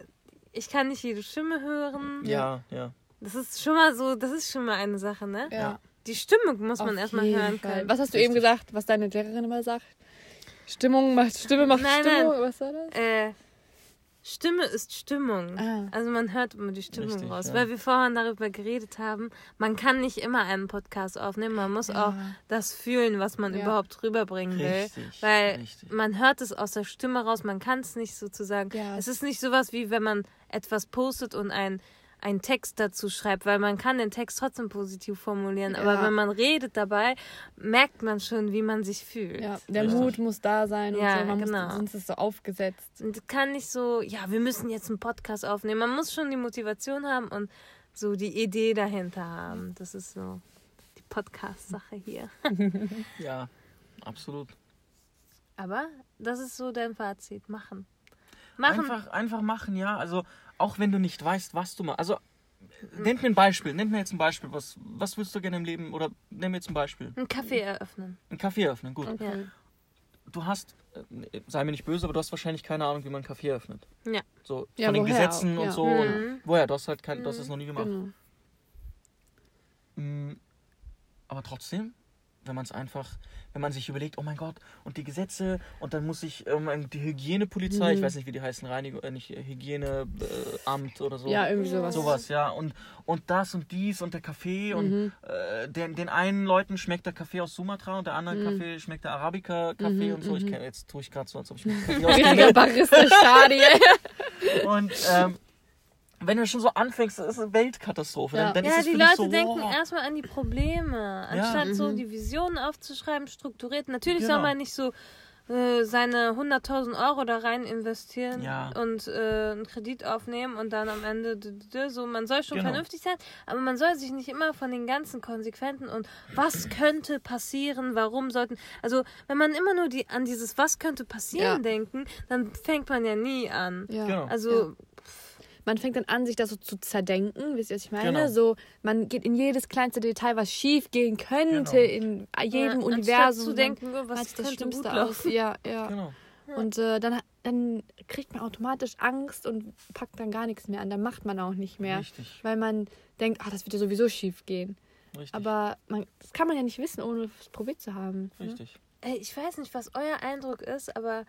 ich kann nicht jede Stimme hören. Ja, ja. Das ist schon mal so, das ist schon mal eine Sache, ne? Ja. Die Stimmung muss man Auf erstmal jeden hören Fall. können. Was hast du eben gesagt, was deine Lehrerin immer sagt? Stimmung macht Stimme macht Nein, Stimmung. nein. Was war das? Äh, Stimme ist Stimmung. Ah. Also man hört immer die Stimmung Richtig, raus. ja. Weil wir vorhin darüber geredet haben, man kann nicht immer einen Podcast aufnehmen. Man muss auch das fühlen, was man Ja. überhaupt rüberbringen will. Richtig, Weil richtig. man hört es aus der Stimme raus, man kann es nicht sozusagen. Ja. Es ist nicht sowas wie wenn man etwas postet und ein einen Text dazu schreibt, weil man kann den Text trotzdem positiv formulieren, aber Ja. wenn man redet dabei, merkt man schon, wie man sich fühlt. Ja, der Richtig. Mut muss da sein und Ja, so. Man genau. muss, sonst ist es so aufgesetzt. Und kann nicht so, ja, wir müssen jetzt einen Podcast aufnehmen. Man muss schon die Motivation haben und so die Idee dahinter haben. Das ist so die Podcast-Sache hier. (laughs) Ja, absolut. Aber das ist so dein Fazit. Machen. Machen. Einfach, einfach machen, ja. Also, auch wenn du nicht weißt, was du machst. Also, nennt mir ein Beispiel. Nennt mir jetzt ein Beispiel. Was, was willst du gerne im Leben? Oder nenn mir jetzt ein Beispiel. Einen Kaffee eröffnen. Ein Kaffee öffnen, gut. Ja. Du hast, äh, sei mir nicht böse, aber du hast wahrscheinlich keine Ahnung, wie man einen Kaffee öffnet. Ja. So Ja, von den woher Gesetzen auch, und ja. so. Mhm. Und woher? Du hast halt kein, du hast das noch nie gemacht. Genau. Mm, Aber trotzdem, wenn man es einfach, wenn man sich überlegt, oh mein Gott, und die Gesetze und dann muss ich ähm, die Hygienepolizei, Mhm. ich weiß nicht, wie die heißen, Reinigung, äh, nicht äh, Hygieneamt äh, Amt oder so. Ja, irgendwie sowas. Sowas, ja. Und, und das und dies und der Kaffee und Mhm. äh, den, den einen Leuten schmeckt der Kaffee aus Sumatra und der anderen Kaffee schmeckt der Arabica-Kaffee Mhm, und so. Ich mhm. kenn, jetzt tue ich gerade so, als ob ich. (laughs) Richtiger Barista-Stadie. (laughs) Und ähm, wenn du schon so anfängst, das ist eine Weltkatastrophe. Ja. Dann, dann Ja, die Leute so, denken wow. erstmal an die Probleme, anstatt so Mhm. die Visionen aufzuschreiben, strukturiert. Natürlich soll Genau. man nicht so äh, seine 100.000 Euro da rein investieren Ja. und äh, einen Kredit aufnehmen und dann am Ende so man soll schon Genau. vernünftig sein, aber man soll sich nicht immer von den ganzen Konsequenzen und was könnte passieren, warum sollten also wenn man immer nur die an dieses was könnte passieren Ja. denken, dann fängt man ja nie an. Ja. Genau. Also Man fängt dann an, sich das so zu zerdenken, wisst ihr, was ich meine? Genau. So, man geht in jedes kleinste Detail, was schief gehen könnte Genau. in jedem ja, Universum. zu denken, oh, was sich das Schlimmste aus. Ja, ja. Genau. Und äh, dann, dann kriegt man automatisch Angst und packt dann gar nichts mehr an. Dann macht man auch nicht mehr. Richtig. Weil man denkt, ah, das wird ja sowieso schief gehen. Richtig. Aber man, das kann man ja nicht wissen, ohne es probiert zu haben. ne? Richtig. Ey, ich weiß nicht, was euer Eindruck ist, aber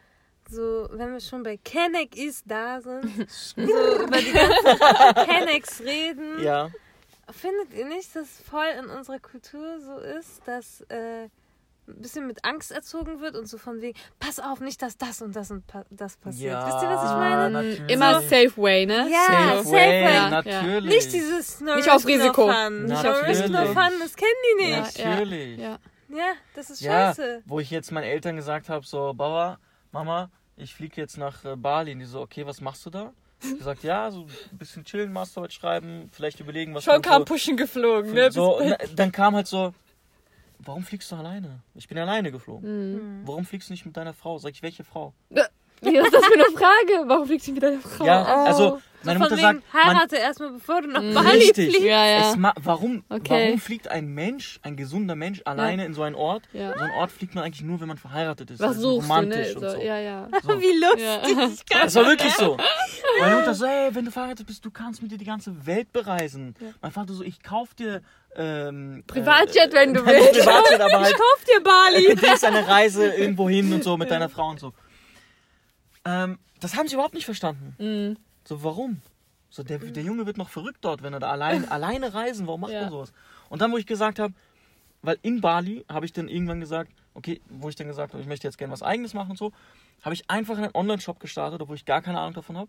so, wenn wir schon bei Kenneck ist da sind, (laughs) so über die ganzen Kennecks reden, Ja. findet ihr nicht, dass voll in unserer Kultur so ist, dass äh, ein bisschen mit Angst erzogen wird und so von wegen, pass auf, nicht, dass das und das und pa das passiert. Ja, Wisst ihr, was ich meine? natürlich. Immer safe way, ne? Ja, Safe safe way, way. Ja, natürlich. Nicht dieses No Nicht risk, auf Risiko. No fun. Nicht auf risk, no Risiko. fun, das kennen die nicht. Ja, Natürlich. Ja. Ja, das ist Ja, scheiße. wo ich jetzt meinen Eltern gesagt habe, so, Baba, Mama, ich fliege jetzt nach äh, Bali. Und die so, okay, was machst du da? Ich gesagt, ja, so ein bisschen chillen, Masterarbeit schreiben, vielleicht überlegen, was Schon kam so, Pushen geflogen, ne? so und Dann kam halt so, warum fliegst du alleine? Ich bin alleine geflogen. Mhm. Warum fliegst du nicht mit deiner Frau? Sag ich, welche Frau? Wie, was ist das für eine Frage? Warum fliegt sie mit deiner Frau? Ja, Oh. also meine Von Mutter sagt, heirate erstmal, bevor du nach Mhm. Bali Richtig. fliegst. Ja, ja. Warum, Okay. warum fliegt ein Mensch, ein gesunder Mensch, alleine in so einen Ort? Ja. So einen Ort fliegt man eigentlich nur, wenn man verheiratet ist. Was also suchst du, romantisch ne? und So, so. Ja, ja. So. (laughs) Wie lustig. Ja. Ich (laughs) Das war wirklich so. Meine Mutter so, ey, wenn du verheiratet bist, du kannst mit dir die ganze Welt bereisen. Mein Vater so, ich kauf dir ähm, Privatjet, wenn du (laughs) willst. Privatjet, aber halt Kauf dir Bali. du ist eine Reise irgendwo hin und so mit deiner Frau und so. Ähm, das haben sie überhaupt nicht verstanden. Mhm. So, warum? So, der, der Junge wird noch verrückt dort, wenn er da allein, (laughs) alleine reisen. Warum macht Ja. man sowas? Und dann, wo ich gesagt habe, weil in Bali habe ich dann irgendwann gesagt, okay, wo ich dann gesagt habe, ich möchte jetzt gerne was Eigenes machen und so, habe ich einfach einen Online-Shop gestartet, obwohl ich gar keine Ahnung davon habe.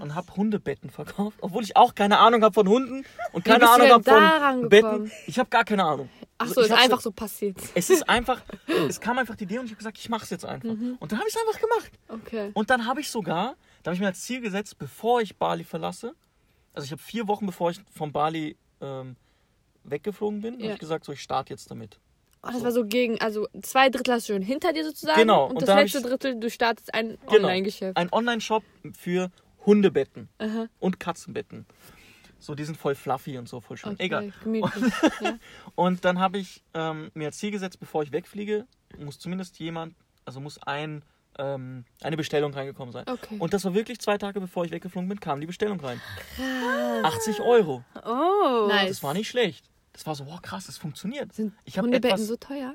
Und habe Hundebetten verkauft, obwohl ich auch keine Ahnung habe von Hunden und Wie keine du Ahnung habe von gekommen? Betten. Ich habe gar keine Ahnung. Ach Also so, ich ist einfach so passiert. Es ist einfach, (laughs) es kam einfach die Idee und ich habe gesagt, ich mache es jetzt einfach. Und dann habe ich es einfach gemacht. Okay. Und dann habe ich sogar, da habe ich mir als Ziel gesetzt, bevor ich Bali verlasse, also ich habe vier Wochen bevor ich von Bali ähm, weggeflogen bin, Ja. habe ich gesagt, so ich starte jetzt damit. Oh, das war so gegen, also zwei Drittel hast du schon hinter dir sozusagen. Genau, Und, und das da letzte Drittel, du startest ein Genau. Online-Geschäft. Ein Online-Shop für Hundebetten Aha. und Katzenbetten. So, die sind voll fluffy und so, voll schön. Okay, Egal. (laughs) Ja. Und dann habe ich ähm, mir als Ziel gesetzt, bevor ich wegfliege, muss zumindest jemand, also muss ein, ähm, eine Bestellung reingekommen sein. Okay. Und das war wirklich zwei Tage bevor ich weggeflogen bin, kam die Bestellung rein. 80 Euro. Oh. Nice. Das war nicht schlecht. Das war so, wow, krass, das funktioniert. Sind Ich habe Hundebetten etwas, so teuer?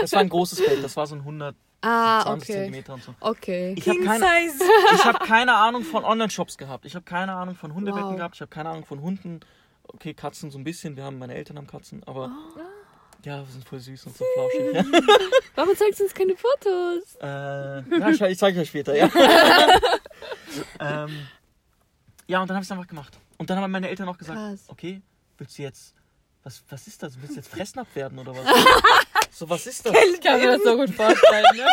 das war ein großes Bett, das war so ein 120 Ah, okay. Zentimeter und so. Okay. Ich habe King keine, Size. ich hab keine Ahnung von Online-Shops gehabt. Ich habe keine Ahnung von Hundebetten Wow. gehabt. Ich habe keine Ahnung von Hunden. Okay, Katzen so ein bisschen. Wir haben meine Eltern haben Katzen, aber Oh. Ja, wir sind voll süß und so flauschig. (laughs) Warum zeigst du uns keine Fotos? äh, ja ich, ich zeige euch später. Ja. (laughs) (laughs) ähm, ja, und dann habe ich es einfach gemacht. Und dann haben meine Eltern auch gesagt, Krass. okay, willst du jetzt, was, was ist das? Willst du jetzt Fressnapf werden oder was? so, was ist das? Ich kann mir das so gut vorstellen, ne?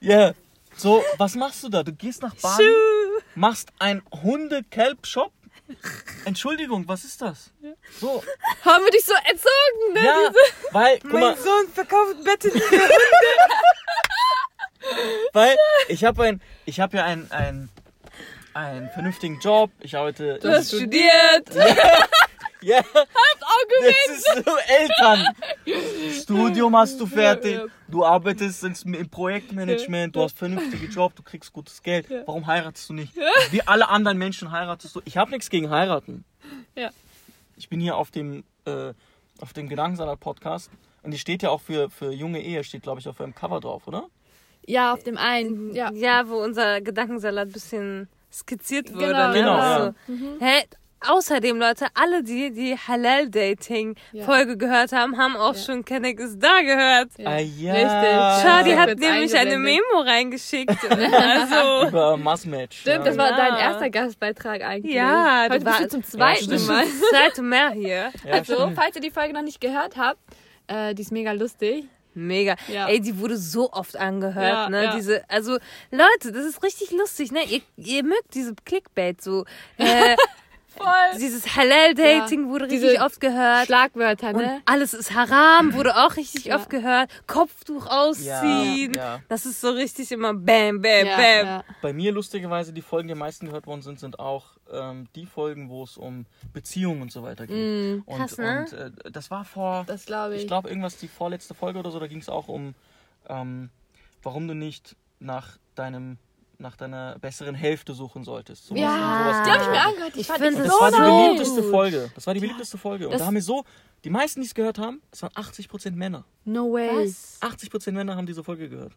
Ja, so, was machst du da? Du gehst nach Bali, machst ein Hunde-Kelp-Shop. Entschuldigung, was ist das? So, Haben wir dich so erzogen, ne? ja, weil, guck mal, Mein Sohn verkauft Betten. (laughs) weil ich habe ein, ich habe ja ein, ein, einen vernünftigen Job. Ich arbeite. Du hast studiert. Ja, Argument. das ist so Eltern. (laughs) Studium hast du fertig. Ja, ja. Du arbeitest ins, im Projektmanagement. Du hast vernünftigen Job. Du kriegst gutes Geld. Warum heiratest du nicht? Wie alle anderen Menschen heiratest du. Ich habe nichts gegen heiraten. Ja. Ich bin hier auf dem, äh, auf dem Gedankensalat-Podcast. Und die steht ja auch für, für junge Ehe, steht glaube ich auf eurem Cover drauf, oder? Ja, auf dem einen. Ja. Ja, wo unser Gedankensalat ein bisschen skizziert wurde. Genau, ne? genau, Also, Hä? Außerdem, Leute, alle, die die Halal-Dating-Folge gehört haben, haben auch Ja. schon Kenneck ist da gehört. Ja. Ah, ja. Richtig. Schadi Ja. hat nämlich eine. Memo reingeschickt. (laughs) also, Über Massmatch. Stimmt, ja. das war Ja. dein erster Gastbeitrag eigentlich. Ja, Heute du bist du war- zum zweiten stimmt. Mal. zweite mehr hier. Ja, Also, stimmt. falls ihr die Folge noch nicht gehört habt, äh, die ist mega lustig. Mega. Ja. Ey, die wurde so oft angehört, Ja, ne? ja. Diese, also, Leute, das ist richtig lustig, ne? Ihr, ihr mögt diese Clickbait so. Äh, (laughs) Voll. dieses Halal-Dating Ja. wurde richtig Diese oft gehört. Schlagwörter, Und ne? alles ist haram, wurde auch richtig Ja. oft gehört. Kopftuch ausziehen. Ja, ja. Das ist so richtig immer bam, bam, Ja, bam. ja. Bei mir lustigerweise die Folgen, die am meisten gehört worden sind, sind auch ähm, die Folgen, wo es um Beziehungen und so weiter geht. Mm, und krass, ne? und äh, das war vor, das glaube ich. ich glaube, irgendwas die vorletzte Folge oder so, da ging es auch um, ähm, warum du nicht nach deinem nach deiner besseren Hälfte suchen solltest. Sowas, Ja, sowas die habe ich mir angehört. Ich, Ich fand das das war die so beliebteste gut. Folge. Das war die beliebteste Folge. Und Das- da haben wir so, die meisten, die es gehört haben, es waren 80% Männer. No way. Was? 80% Männer haben diese Folge gehört.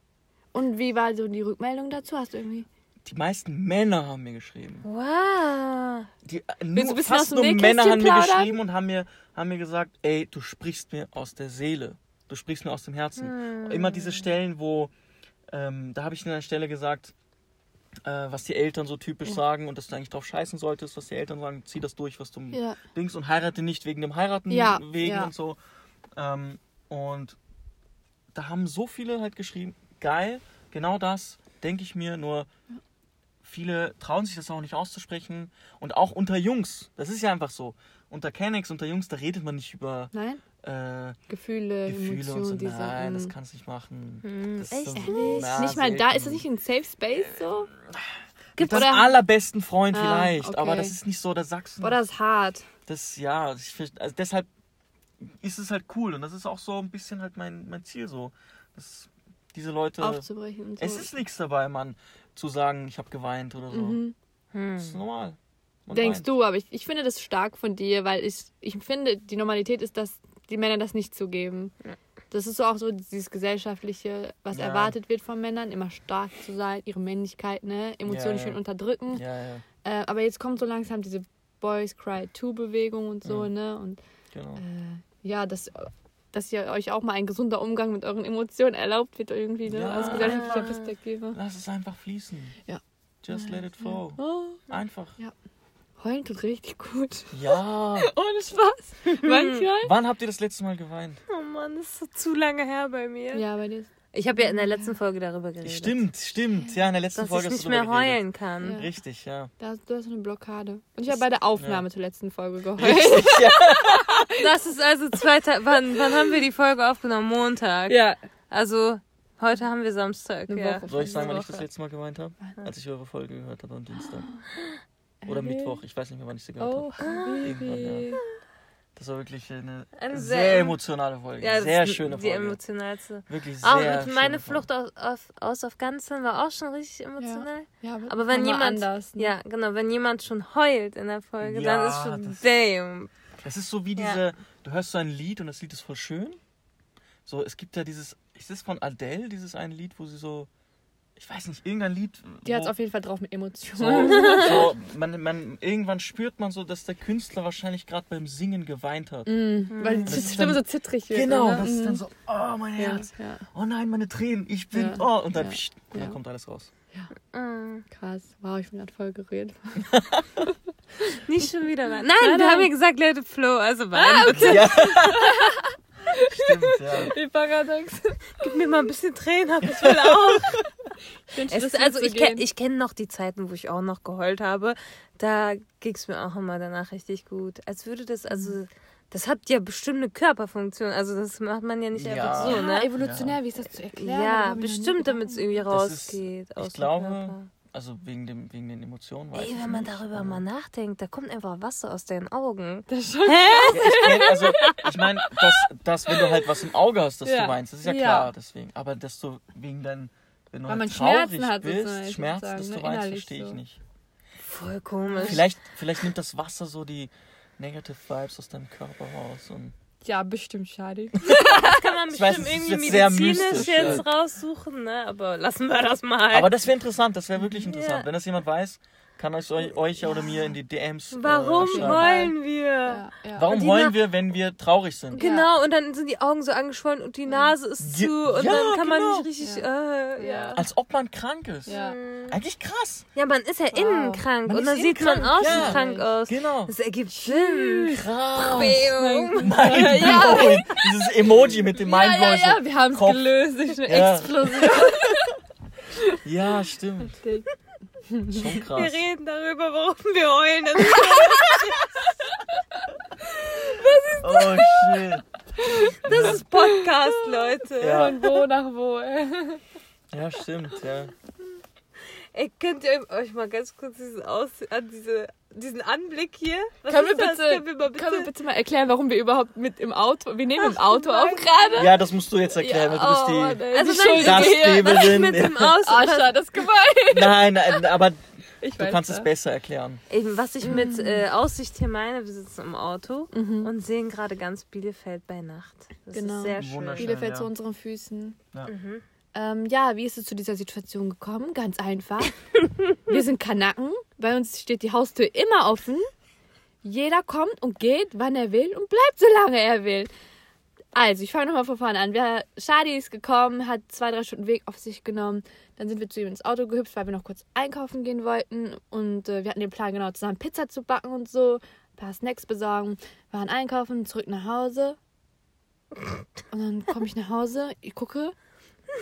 Und wie war so die Rückmeldung dazu? Hast du irgendwie. Die meisten Männer haben mir geschrieben. Wow. Die, äh, nur, fast nur Männer haben mir geschrieben und haben mir, haben mir gesagt, ey, du sprichst mir aus der Seele. Du sprichst mir aus dem Herzen. Hm. Immer diese Stellen, wo, ähm, da habe ich an einer Stelle gesagt, äh, was die Eltern so typisch sagen und dass du eigentlich drauf scheißen solltest, was die Eltern sagen, zieh das durch, was du Ja. Dings und heirate nicht wegen dem Heiraten Ja, wegen ja. und so. Ähm, und da haben so viele halt geschrieben, geil, genau das denke ich mir, nur viele trauen sich das auch nicht auszusprechen. Und auch unter Jungs, das ist ja einfach so. Unter Kennex, unter Jungs, da redet man nicht über Nein? Äh, Gefühle, Gefühle und so. Emotionen, diese. Nein, das mm. kannst du nicht machen. Hm, echt so- nicht? na, nicht mal da, ist das nicht ein Safe Space so? Mit das allerbesten Freund Ah, vielleicht, okay. aber das ist nicht so, da sagst du. Boah, das ist hart. das ja, find- also deshalb ist es halt cool und das ist auch so ein bisschen halt mein, mein Ziel so, dass diese Leute, Aufzubrechen und so. es ist nichts dabei, Mann, zu sagen, ich habe geweint oder so. mhm. Das ist normal. Man Denkst weint. du, aber ich, ich finde das stark von dir, weil ich, ich finde, die Normalität ist, dass die Männer das nicht zugeben. Das ist so auch so dieses gesellschaftliche, was Ja. erwartet wird von Männern, immer stark zu sein, ihre Männlichkeit, ne, Emotionen Ja, ja. schön unterdrücken. Ja, ja, Äh, aber jetzt kommt so langsam diese Boys Cry 2 Bewegung und so, Mhm. ne, und genau. äh, ja, dass, dass ihr euch auch mal ein gesunder Umgang mit euren Emotionen erlaubt wird irgendwie, ne, Ja. aus gesellschaftlicher Perspektive. Lass es einfach fließen. Ja. Just let it flow. Oh, Einfach. Heulen tut richtig gut. Ja. (laughs) Ohne Spaß. Manchmal. Wann habt ihr das letzte Mal geweint? Oh Mann, das ist so zu lange her bei mir. Ja, bei dir. Ich habe ja in der letzten Folge darüber geredet. Stimmt, stimmt. Ja, in der letzten Dass Folge ich hast nicht mehr geredet. heulen kann. Ja. Richtig, ja. Da, du hast eine Blockade. Und ich habe bei der Aufnahme zur letzten Folge (laughs) geheult. Richtig, ja. (laughs) Das ist also zweiter. Wann, wann haben wir die Folge aufgenommen? Montag. Ja. Also Heute haben wir Samstag, Eine ja. Woche. Soll ich sagen, wann ich das letzte Mal geweint habe? Als ich eure Folge gehört habe am Dienstag. Oder Mittwoch, ich weiß nicht mehr, wann ich sie gehört Oh, habe. Irgendwann, Habibi. ja. Das war wirklich eine, Eine sehr, sehr- emotionale Folge. Ja, das sehr schöne Die Folge. emotionalste. Wirklich Auch sehr mit meine schöne Folge. Flucht aus, aus, aus Afghanistan war auch schon richtig emotional. Ja, Aber wenn nochmal jemand, Anders, ne? ja, genau, wenn jemand schon heult in der Folge, Ja, dann ist schon das- damn. Es ist so wie Ja. diese, du hörst so ein Lied und das Lied ist voll schön. So, es gibt ja dieses, ist das von Adele, dieses eine Lied, wo sie so, ich weiß nicht, irgendein Lied. Die hat es auf jeden Fall drauf mit so, Emotionen. so (laughs) man, man, irgendwann spürt man so, dass der Künstler wahrscheinlich gerade beim Singen geweint hat. Mhm, weil die Stimme dann- so zittrig wird. Genau, ne? das ist dann Mhm. so, oh mein Ja, Herz, ja, oh nein, meine Tränen, ich bin, Ja, oh, und dann, ja, pssst, und dann kommt alles raus. Mm. krass. Wow, ich bin gerade voll gerührt. (laughs) Nicht schon wieder. Nein, Nein, wir haben ja gesagt, let it flow, also weinen bitte. Ja. (laughs) Stimmt, ja. Wie paradox. Gib mir mal ein bisschen Tränen ab, ich will auch. Es also ich kenne kenn noch die Zeiten, wo ich auch noch geheult habe. Da ging es mir auch immer danach richtig gut. Als würde das, also, das hat ja bestimmte Körperfunktion. Also das macht man ja nicht Ja. einfach so, ja, ne? evolutionär, wie ist das zu erklären? Ja, bestimmt, damit es irgendwie Das ist- rausgeht. aus Ich glaube, Körper. also wegen, dem, wegen den Emotionen. Weiß Ey, ich wenn man nicht. darüber mal nachdenkt, da kommt einfach Wasser aus deinen Augen. Das ist schon Ja, ich also, ich meine, dass, dass wenn du halt was im Auge hast, dass Ja. du weinst, das ist ja Ja. klar, deswegen. Aber dass du wegen deinen, wenn du Weil man halt traurig Schmerzen hat, bist, sozusagen, Schmerz, sozusagen, dass du ne, verstehe ich so. nicht. Voll komisch. Vielleicht, vielleicht nimmt das Wasser so die Negative Vibes aus deinem Körper raus. Und Ja, bestimmt schade. (laughs) Das kann man weiß, bestimmt es ist irgendwie medizinisch mystisch, jetzt ja. raussuchen, ne? Aber lassen wir das mal. aber das wäre interessant, das wäre wirklich interessant. Ja. Wenn das jemand weiß, kann euch, euch oder mir in die DMs. Warum äh, heulen wir? Ja, ja. Warum heulen wir, wenn wir traurig sind? Genau, und dann sind die Augen so angeschwollen und die Nase ist zu und ja, dann kann man genau. nicht richtig. Ja. Äh, ja. Ja. Als ob man krank ist. Ja. Eigentlich krass. ja, man ist ja innen krank Man und dann sieht man krank, außen ja. krank aus. Genau. Das ergibt Sinn. Krass. Bing. Mindblowing. Dieses Emoji mit dem Ja, ja, ja, wir haben es gelöst. Ich eine Ja. Explosion. (laughs) Ja, stimmt. Schon Wir krass. reden darüber, warum wir heulen. Das ist Oh shit. Das ist Podcast, Leute. Ja. Von wo nach wo. Ja, stimmt, ja. Ey, könnt ihr euch mal ganz kurz diesen, Aus an diese, diesen Anblick hier? Was Können wir, bitte, Können wir mal bitte? können wir bitte mal erklären, warum wir überhaupt mit im Auto, wir nehmen im Auto auf gerade? Ja, das musst du jetzt erklären, weil du bist oh, die Also die. Gastgeberin. mit dem Aus. Ascha, das ist gemein. Nein, nein, aber (laughs) Ich du kannst das. es besser erklären. Eben, was ich mit Mm. äh, Aussicht hier meine, wir sitzen im Auto Mhm. und sehen gerade ganz Bielefeld bei Nacht. Das Genau. ist sehr schön. Bielefeld ja. zu unseren Füßen. Mhm. Ähm, ja, wie ist es zu dieser Situation gekommen? Ganz einfach. (laughs) Wir sind Kanaken. Bei uns steht die Haustür immer offen. Jeder kommt und geht, wann er will und bleibt, solange er will. Also, ich fange nochmal von vorne an. Wir, Shadi ist gekommen, hat zwei, drei Stunden Weg auf sich genommen. Dann sind wir zu ihm ins Auto gehüpft, weil wir noch kurz einkaufen gehen wollten. Und äh, wir hatten den Plan, genau zusammen Pizza zu backen und so. Ein paar Snacks besorgen. Waren einkaufen, zurück nach Hause. Und dann komme ich nach Hause, ich gucke,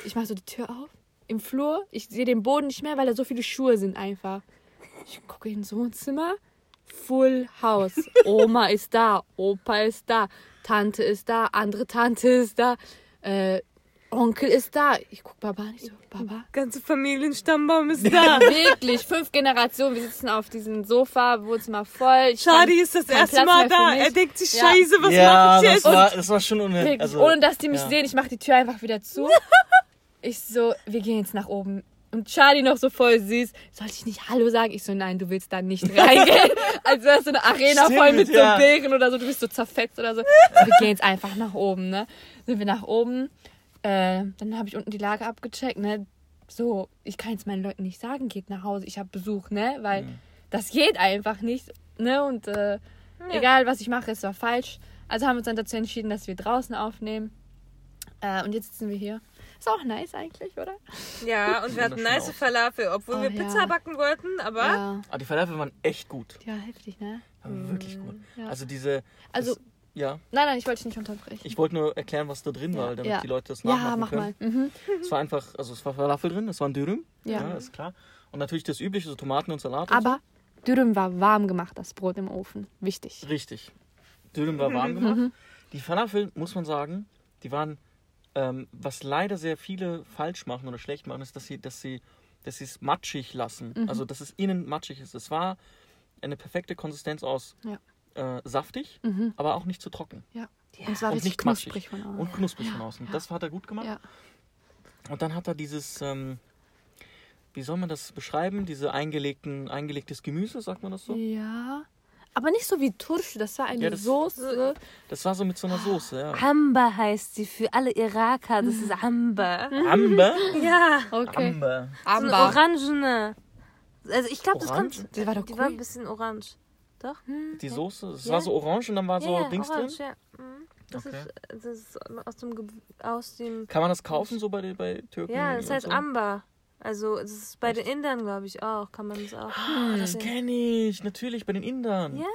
ich mache so die Tür auf. Im Flur, ich sehe den Boden nicht mehr, weil da so viele Schuhe sind einfach. Ich gucke ins Wohnzimmer. Full House. Oma (laughs) ist da, Opa ist da, Tante ist da, andere Tante ist da, äh, Onkel ist da. Ich guck Baba an, ich so, Baba. Ganze Familienstammbaum ist (laughs) da. Wirklich, fünf Generationen. Wir sitzen auf diesem Sofa, Wohnzimmer voll. Ich ist das erste Mal da. Er denkt sich, Ja. scheiße, was ja, mache ich das jetzt? war, das war schon unnötig. Also, ohne dass die mich ja. sehen, ich mache die Tür einfach wieder zu. (laughs) Ich so, wir gehen jetzt nach oben. Und Charlie noch so voll süß. Sollte ich nicht Hallo sagen? Ich so, nein, du willst da nicht reingehen. Als wäre es so eine Arena Stimmt, voll mit ja. so Bären oder so. Du bist so zerfetzt oder so. Wir gehen jetzt einfach nach oben, ne? Sind wir nach oben. Äh, dann habe ich unten die Lage abgecheckt, ne? So, ich kann jetzt meinen Leuten nicht sagen, geht nach Hause, ich habe Besuch, ne? Weil Mhm. das geht einfach nicht, ne? Und äh, egal, was ich mache, es war falsch. Also haben wir uns dann dazu entschieden, dass wir draußen aufnehmen. Äh, und jetzt sitzen wir hier. Ist auch nice eigentlich, oder? Ja, und wir hatten nice. Falafel, obwohl Oh, wir ja. Pizza backen wollten, aber Ja, Aber die Falafel waren echt gut. ja heftig, ne? Waren wirklich gut. Ja. Also diese. Also, das, ja, nein, nein, ich wollte dich nicht unterbrechen. ich wollte nur erklären, was da drin war, damit Ja. die Leute das ja, nachmachen mach können. mal. Mhm. Es war einfach, also es war Falafel drin, es war ein Dürüm. Ja. Ja. ist klar. Und natürlich das übliche, so Tomaten und Salat. und Aber Dürüm war warm gemacht, das Brot im Ofen. Wichtig. so. Richtig. Dürüm war warm (laughs) gemacht. Die Falafel, muss man sagen, die waren Ähm, was leider sehr viele falsch machen oder schlecht machen, ist, dass sie, dass sie, dass sie es matschig lassen. Mhm. Also dass es innen matschig ist. Es war eine perfekte Konsistenz aus Ja. äh, saftig, Mhm. aber auch nicht zu trocken. Ja. Und es war Und nicht matschig. knusprig von außen. Und knusprig Ja, von außen. ja. Das hat er gut gemacht. Ja. Und dann hat er dieses, ähm, wie soll man das beschreiben? Diese eingelegten, eingelegtes Gemüse, sagt man das so? ja. Aber nicht so wie Tursch, das war eine Ja, das- Soße. Das war so mit so einer Soße, ja. Amber heißt sie für alle Iraker. Das ist Amber. Amber? Ja. Okay. Amber. So eine Amber. orangene. Also ich glaube, das Orange? kommt. Die war doch die war ein bisschen orange. Doch? Die Soße, es Ja. war so orange und dann war so ja, ja, Dings orange, drin. ja. Mhm. Das, Okay. ist, das ist aus dem, aus dem. Kann man das kaufen so bei, bei Türken? Ja, das heißt so? Amber. Also das ist bei den Indern, glaube ich, auch. Kann man das auch. Ah, das kenne ich, natürlich, bei den Indern. Ja.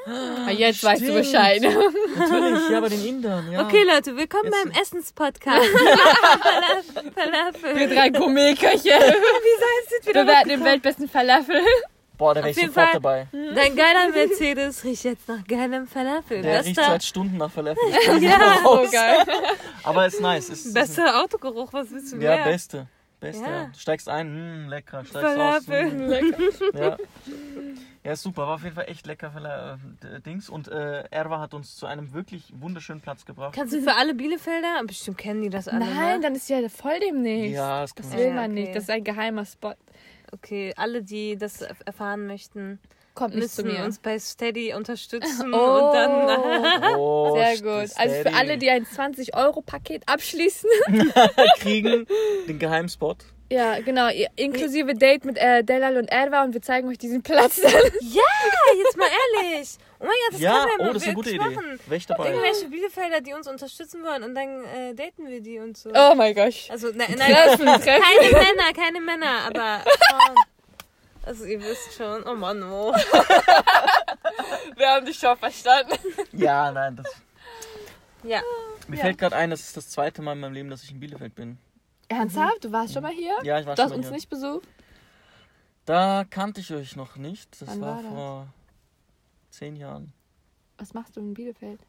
Ah, jetzt weißt du Stimmt. Bescheid. Natürlich, ja, bei den Indern, ja. Okay, Leute, willkommen Jetzt- beim Essenspodcast. (laughs) Falafel. Wir drei Gourmetköche. Wir werden den weltbesten Falafel. Boah, da wäre ich sofort Fall. dabei. Dein geiler Mercedes riecht jetzt nach geilem Falafel. Der riecht Bester, seit Stunden nach Falafel. (laughs) Ja. So geil. Aber ist nice. Ist, ist, bester Autogeruch, was willst du ja, mehr? beste. Beste. Ja. Du steigst ein, mh, lecker. Steigst raus. Falafel. Mh, Lecker. (laughs) ja. ja, ist super. War auf jeden Fall echt lecker Fala äh, Dings. Und äh, Erwa hat uns zu einem wirklich wunderschönen Platz gebracht. Kannst du für alle Bielefelder? Bestimmt kennen die das alle. Nein, ne? dann ist ja voll demnächst. Ja, das kann Das man will Ja, man okay. nicht. Das ist ein geheimer Spot. Okay, alle, die das erf- erfahren möchten, Kommt nicht zu müssen mir. uns bei Steady unterstützen Oh. (laughs) und dann. Oh, (laughs) Sehr st- gut. Also für steady. alle, die ein 20-Euro-Paket abschließen. (laughs) kriegen den Geheimspot. Ja, genau. Inklusive Date mit äh, Delal und Erwa und wir zeigen euch diesen Platz dann. ja, jetzt mal ehrlich. Oh mein Gott, das Ja, kann man oh, mal das ist eine gute Idee. machen. Wäre ich dabei. Irgendwelche Bielefelder, die uns unterstützen wollen und dann äh, daten wir die und so. Oh mein Gott. Also, nein, nein, keine Männer, keine Männer, aber Frauen. Also, ihr wisst schon. Oh Mann, oh. (laughs) Wir haben dich schon verstanden. Ja, nein, das. Ja. Mir Ja. fällt gerade ein, das ist das zweite Mal in meinem Leben, dass ich in Bielefeld bin. Ernsthaft? Du warst schon mal hier? Ja, ich war Du schon hast mal uns hier. nicht besucht? Da kannte ich euch noch nicht. Das Wann war, war das? vor zehn Jahren. Was machst du in Bielefeld?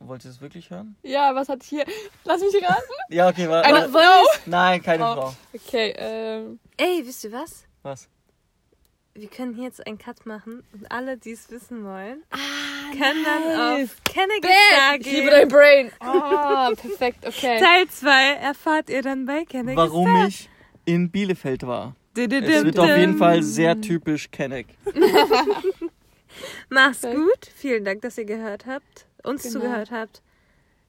Wollt ihr es wirklich hören? Ja, was hat hier? Lass mich raten. Ja, okay, war, Eine Frau. Nein, keine Oh. Frau. Okay, ähm. Ey, wisst ihr was? Was? Wir können hier jetzt einen Cut machen und alle, die es wissen wollen, Ah, können dann auf Kennedy Bam! Ich liebe dein Brain. Oh, (laughs) perfekt, okay. Teil 2 erfahrt ihr dann bei Kennedy Warum ich in Bielefeld war. Es wird auf jeden Fall sehr typisch Kenneck. (laughs) Mach's gut. Vielen Dank, dass ihr gehört habt. Uns Genau. zugehört habt.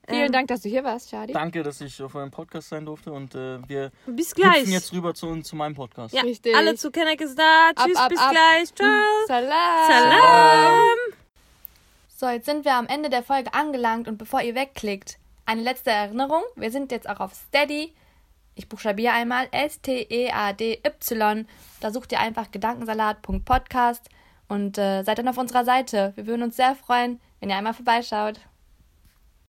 Vielen Ähm, Dank, dass du hier warst, Shadi. Danke, dass ich auf eurem Podcast sein durfte und äh, wir Bis gleich. jetzt rüber zu, zu meinem Podcast. ja, Richtig. alle zu Kenneck ist da. Ab, Tschüss, ab, bis ab. gleich. Ciao. Salam. Salam. So, jetzt sind wir am Ende der Folge angelangt und bevor ihr wegklickt, eine letzte Erinnerung. Wir sind jetzt auch auf Steady. Ich buchstabiere einmal S-T-E-A-D-Y. Da sucht ihr einfach gedankensalat.podcast und äh, seid dann auf unserer Seite. Wir würden uns sehr freuen, wenn ihr einmal vorbeischaut.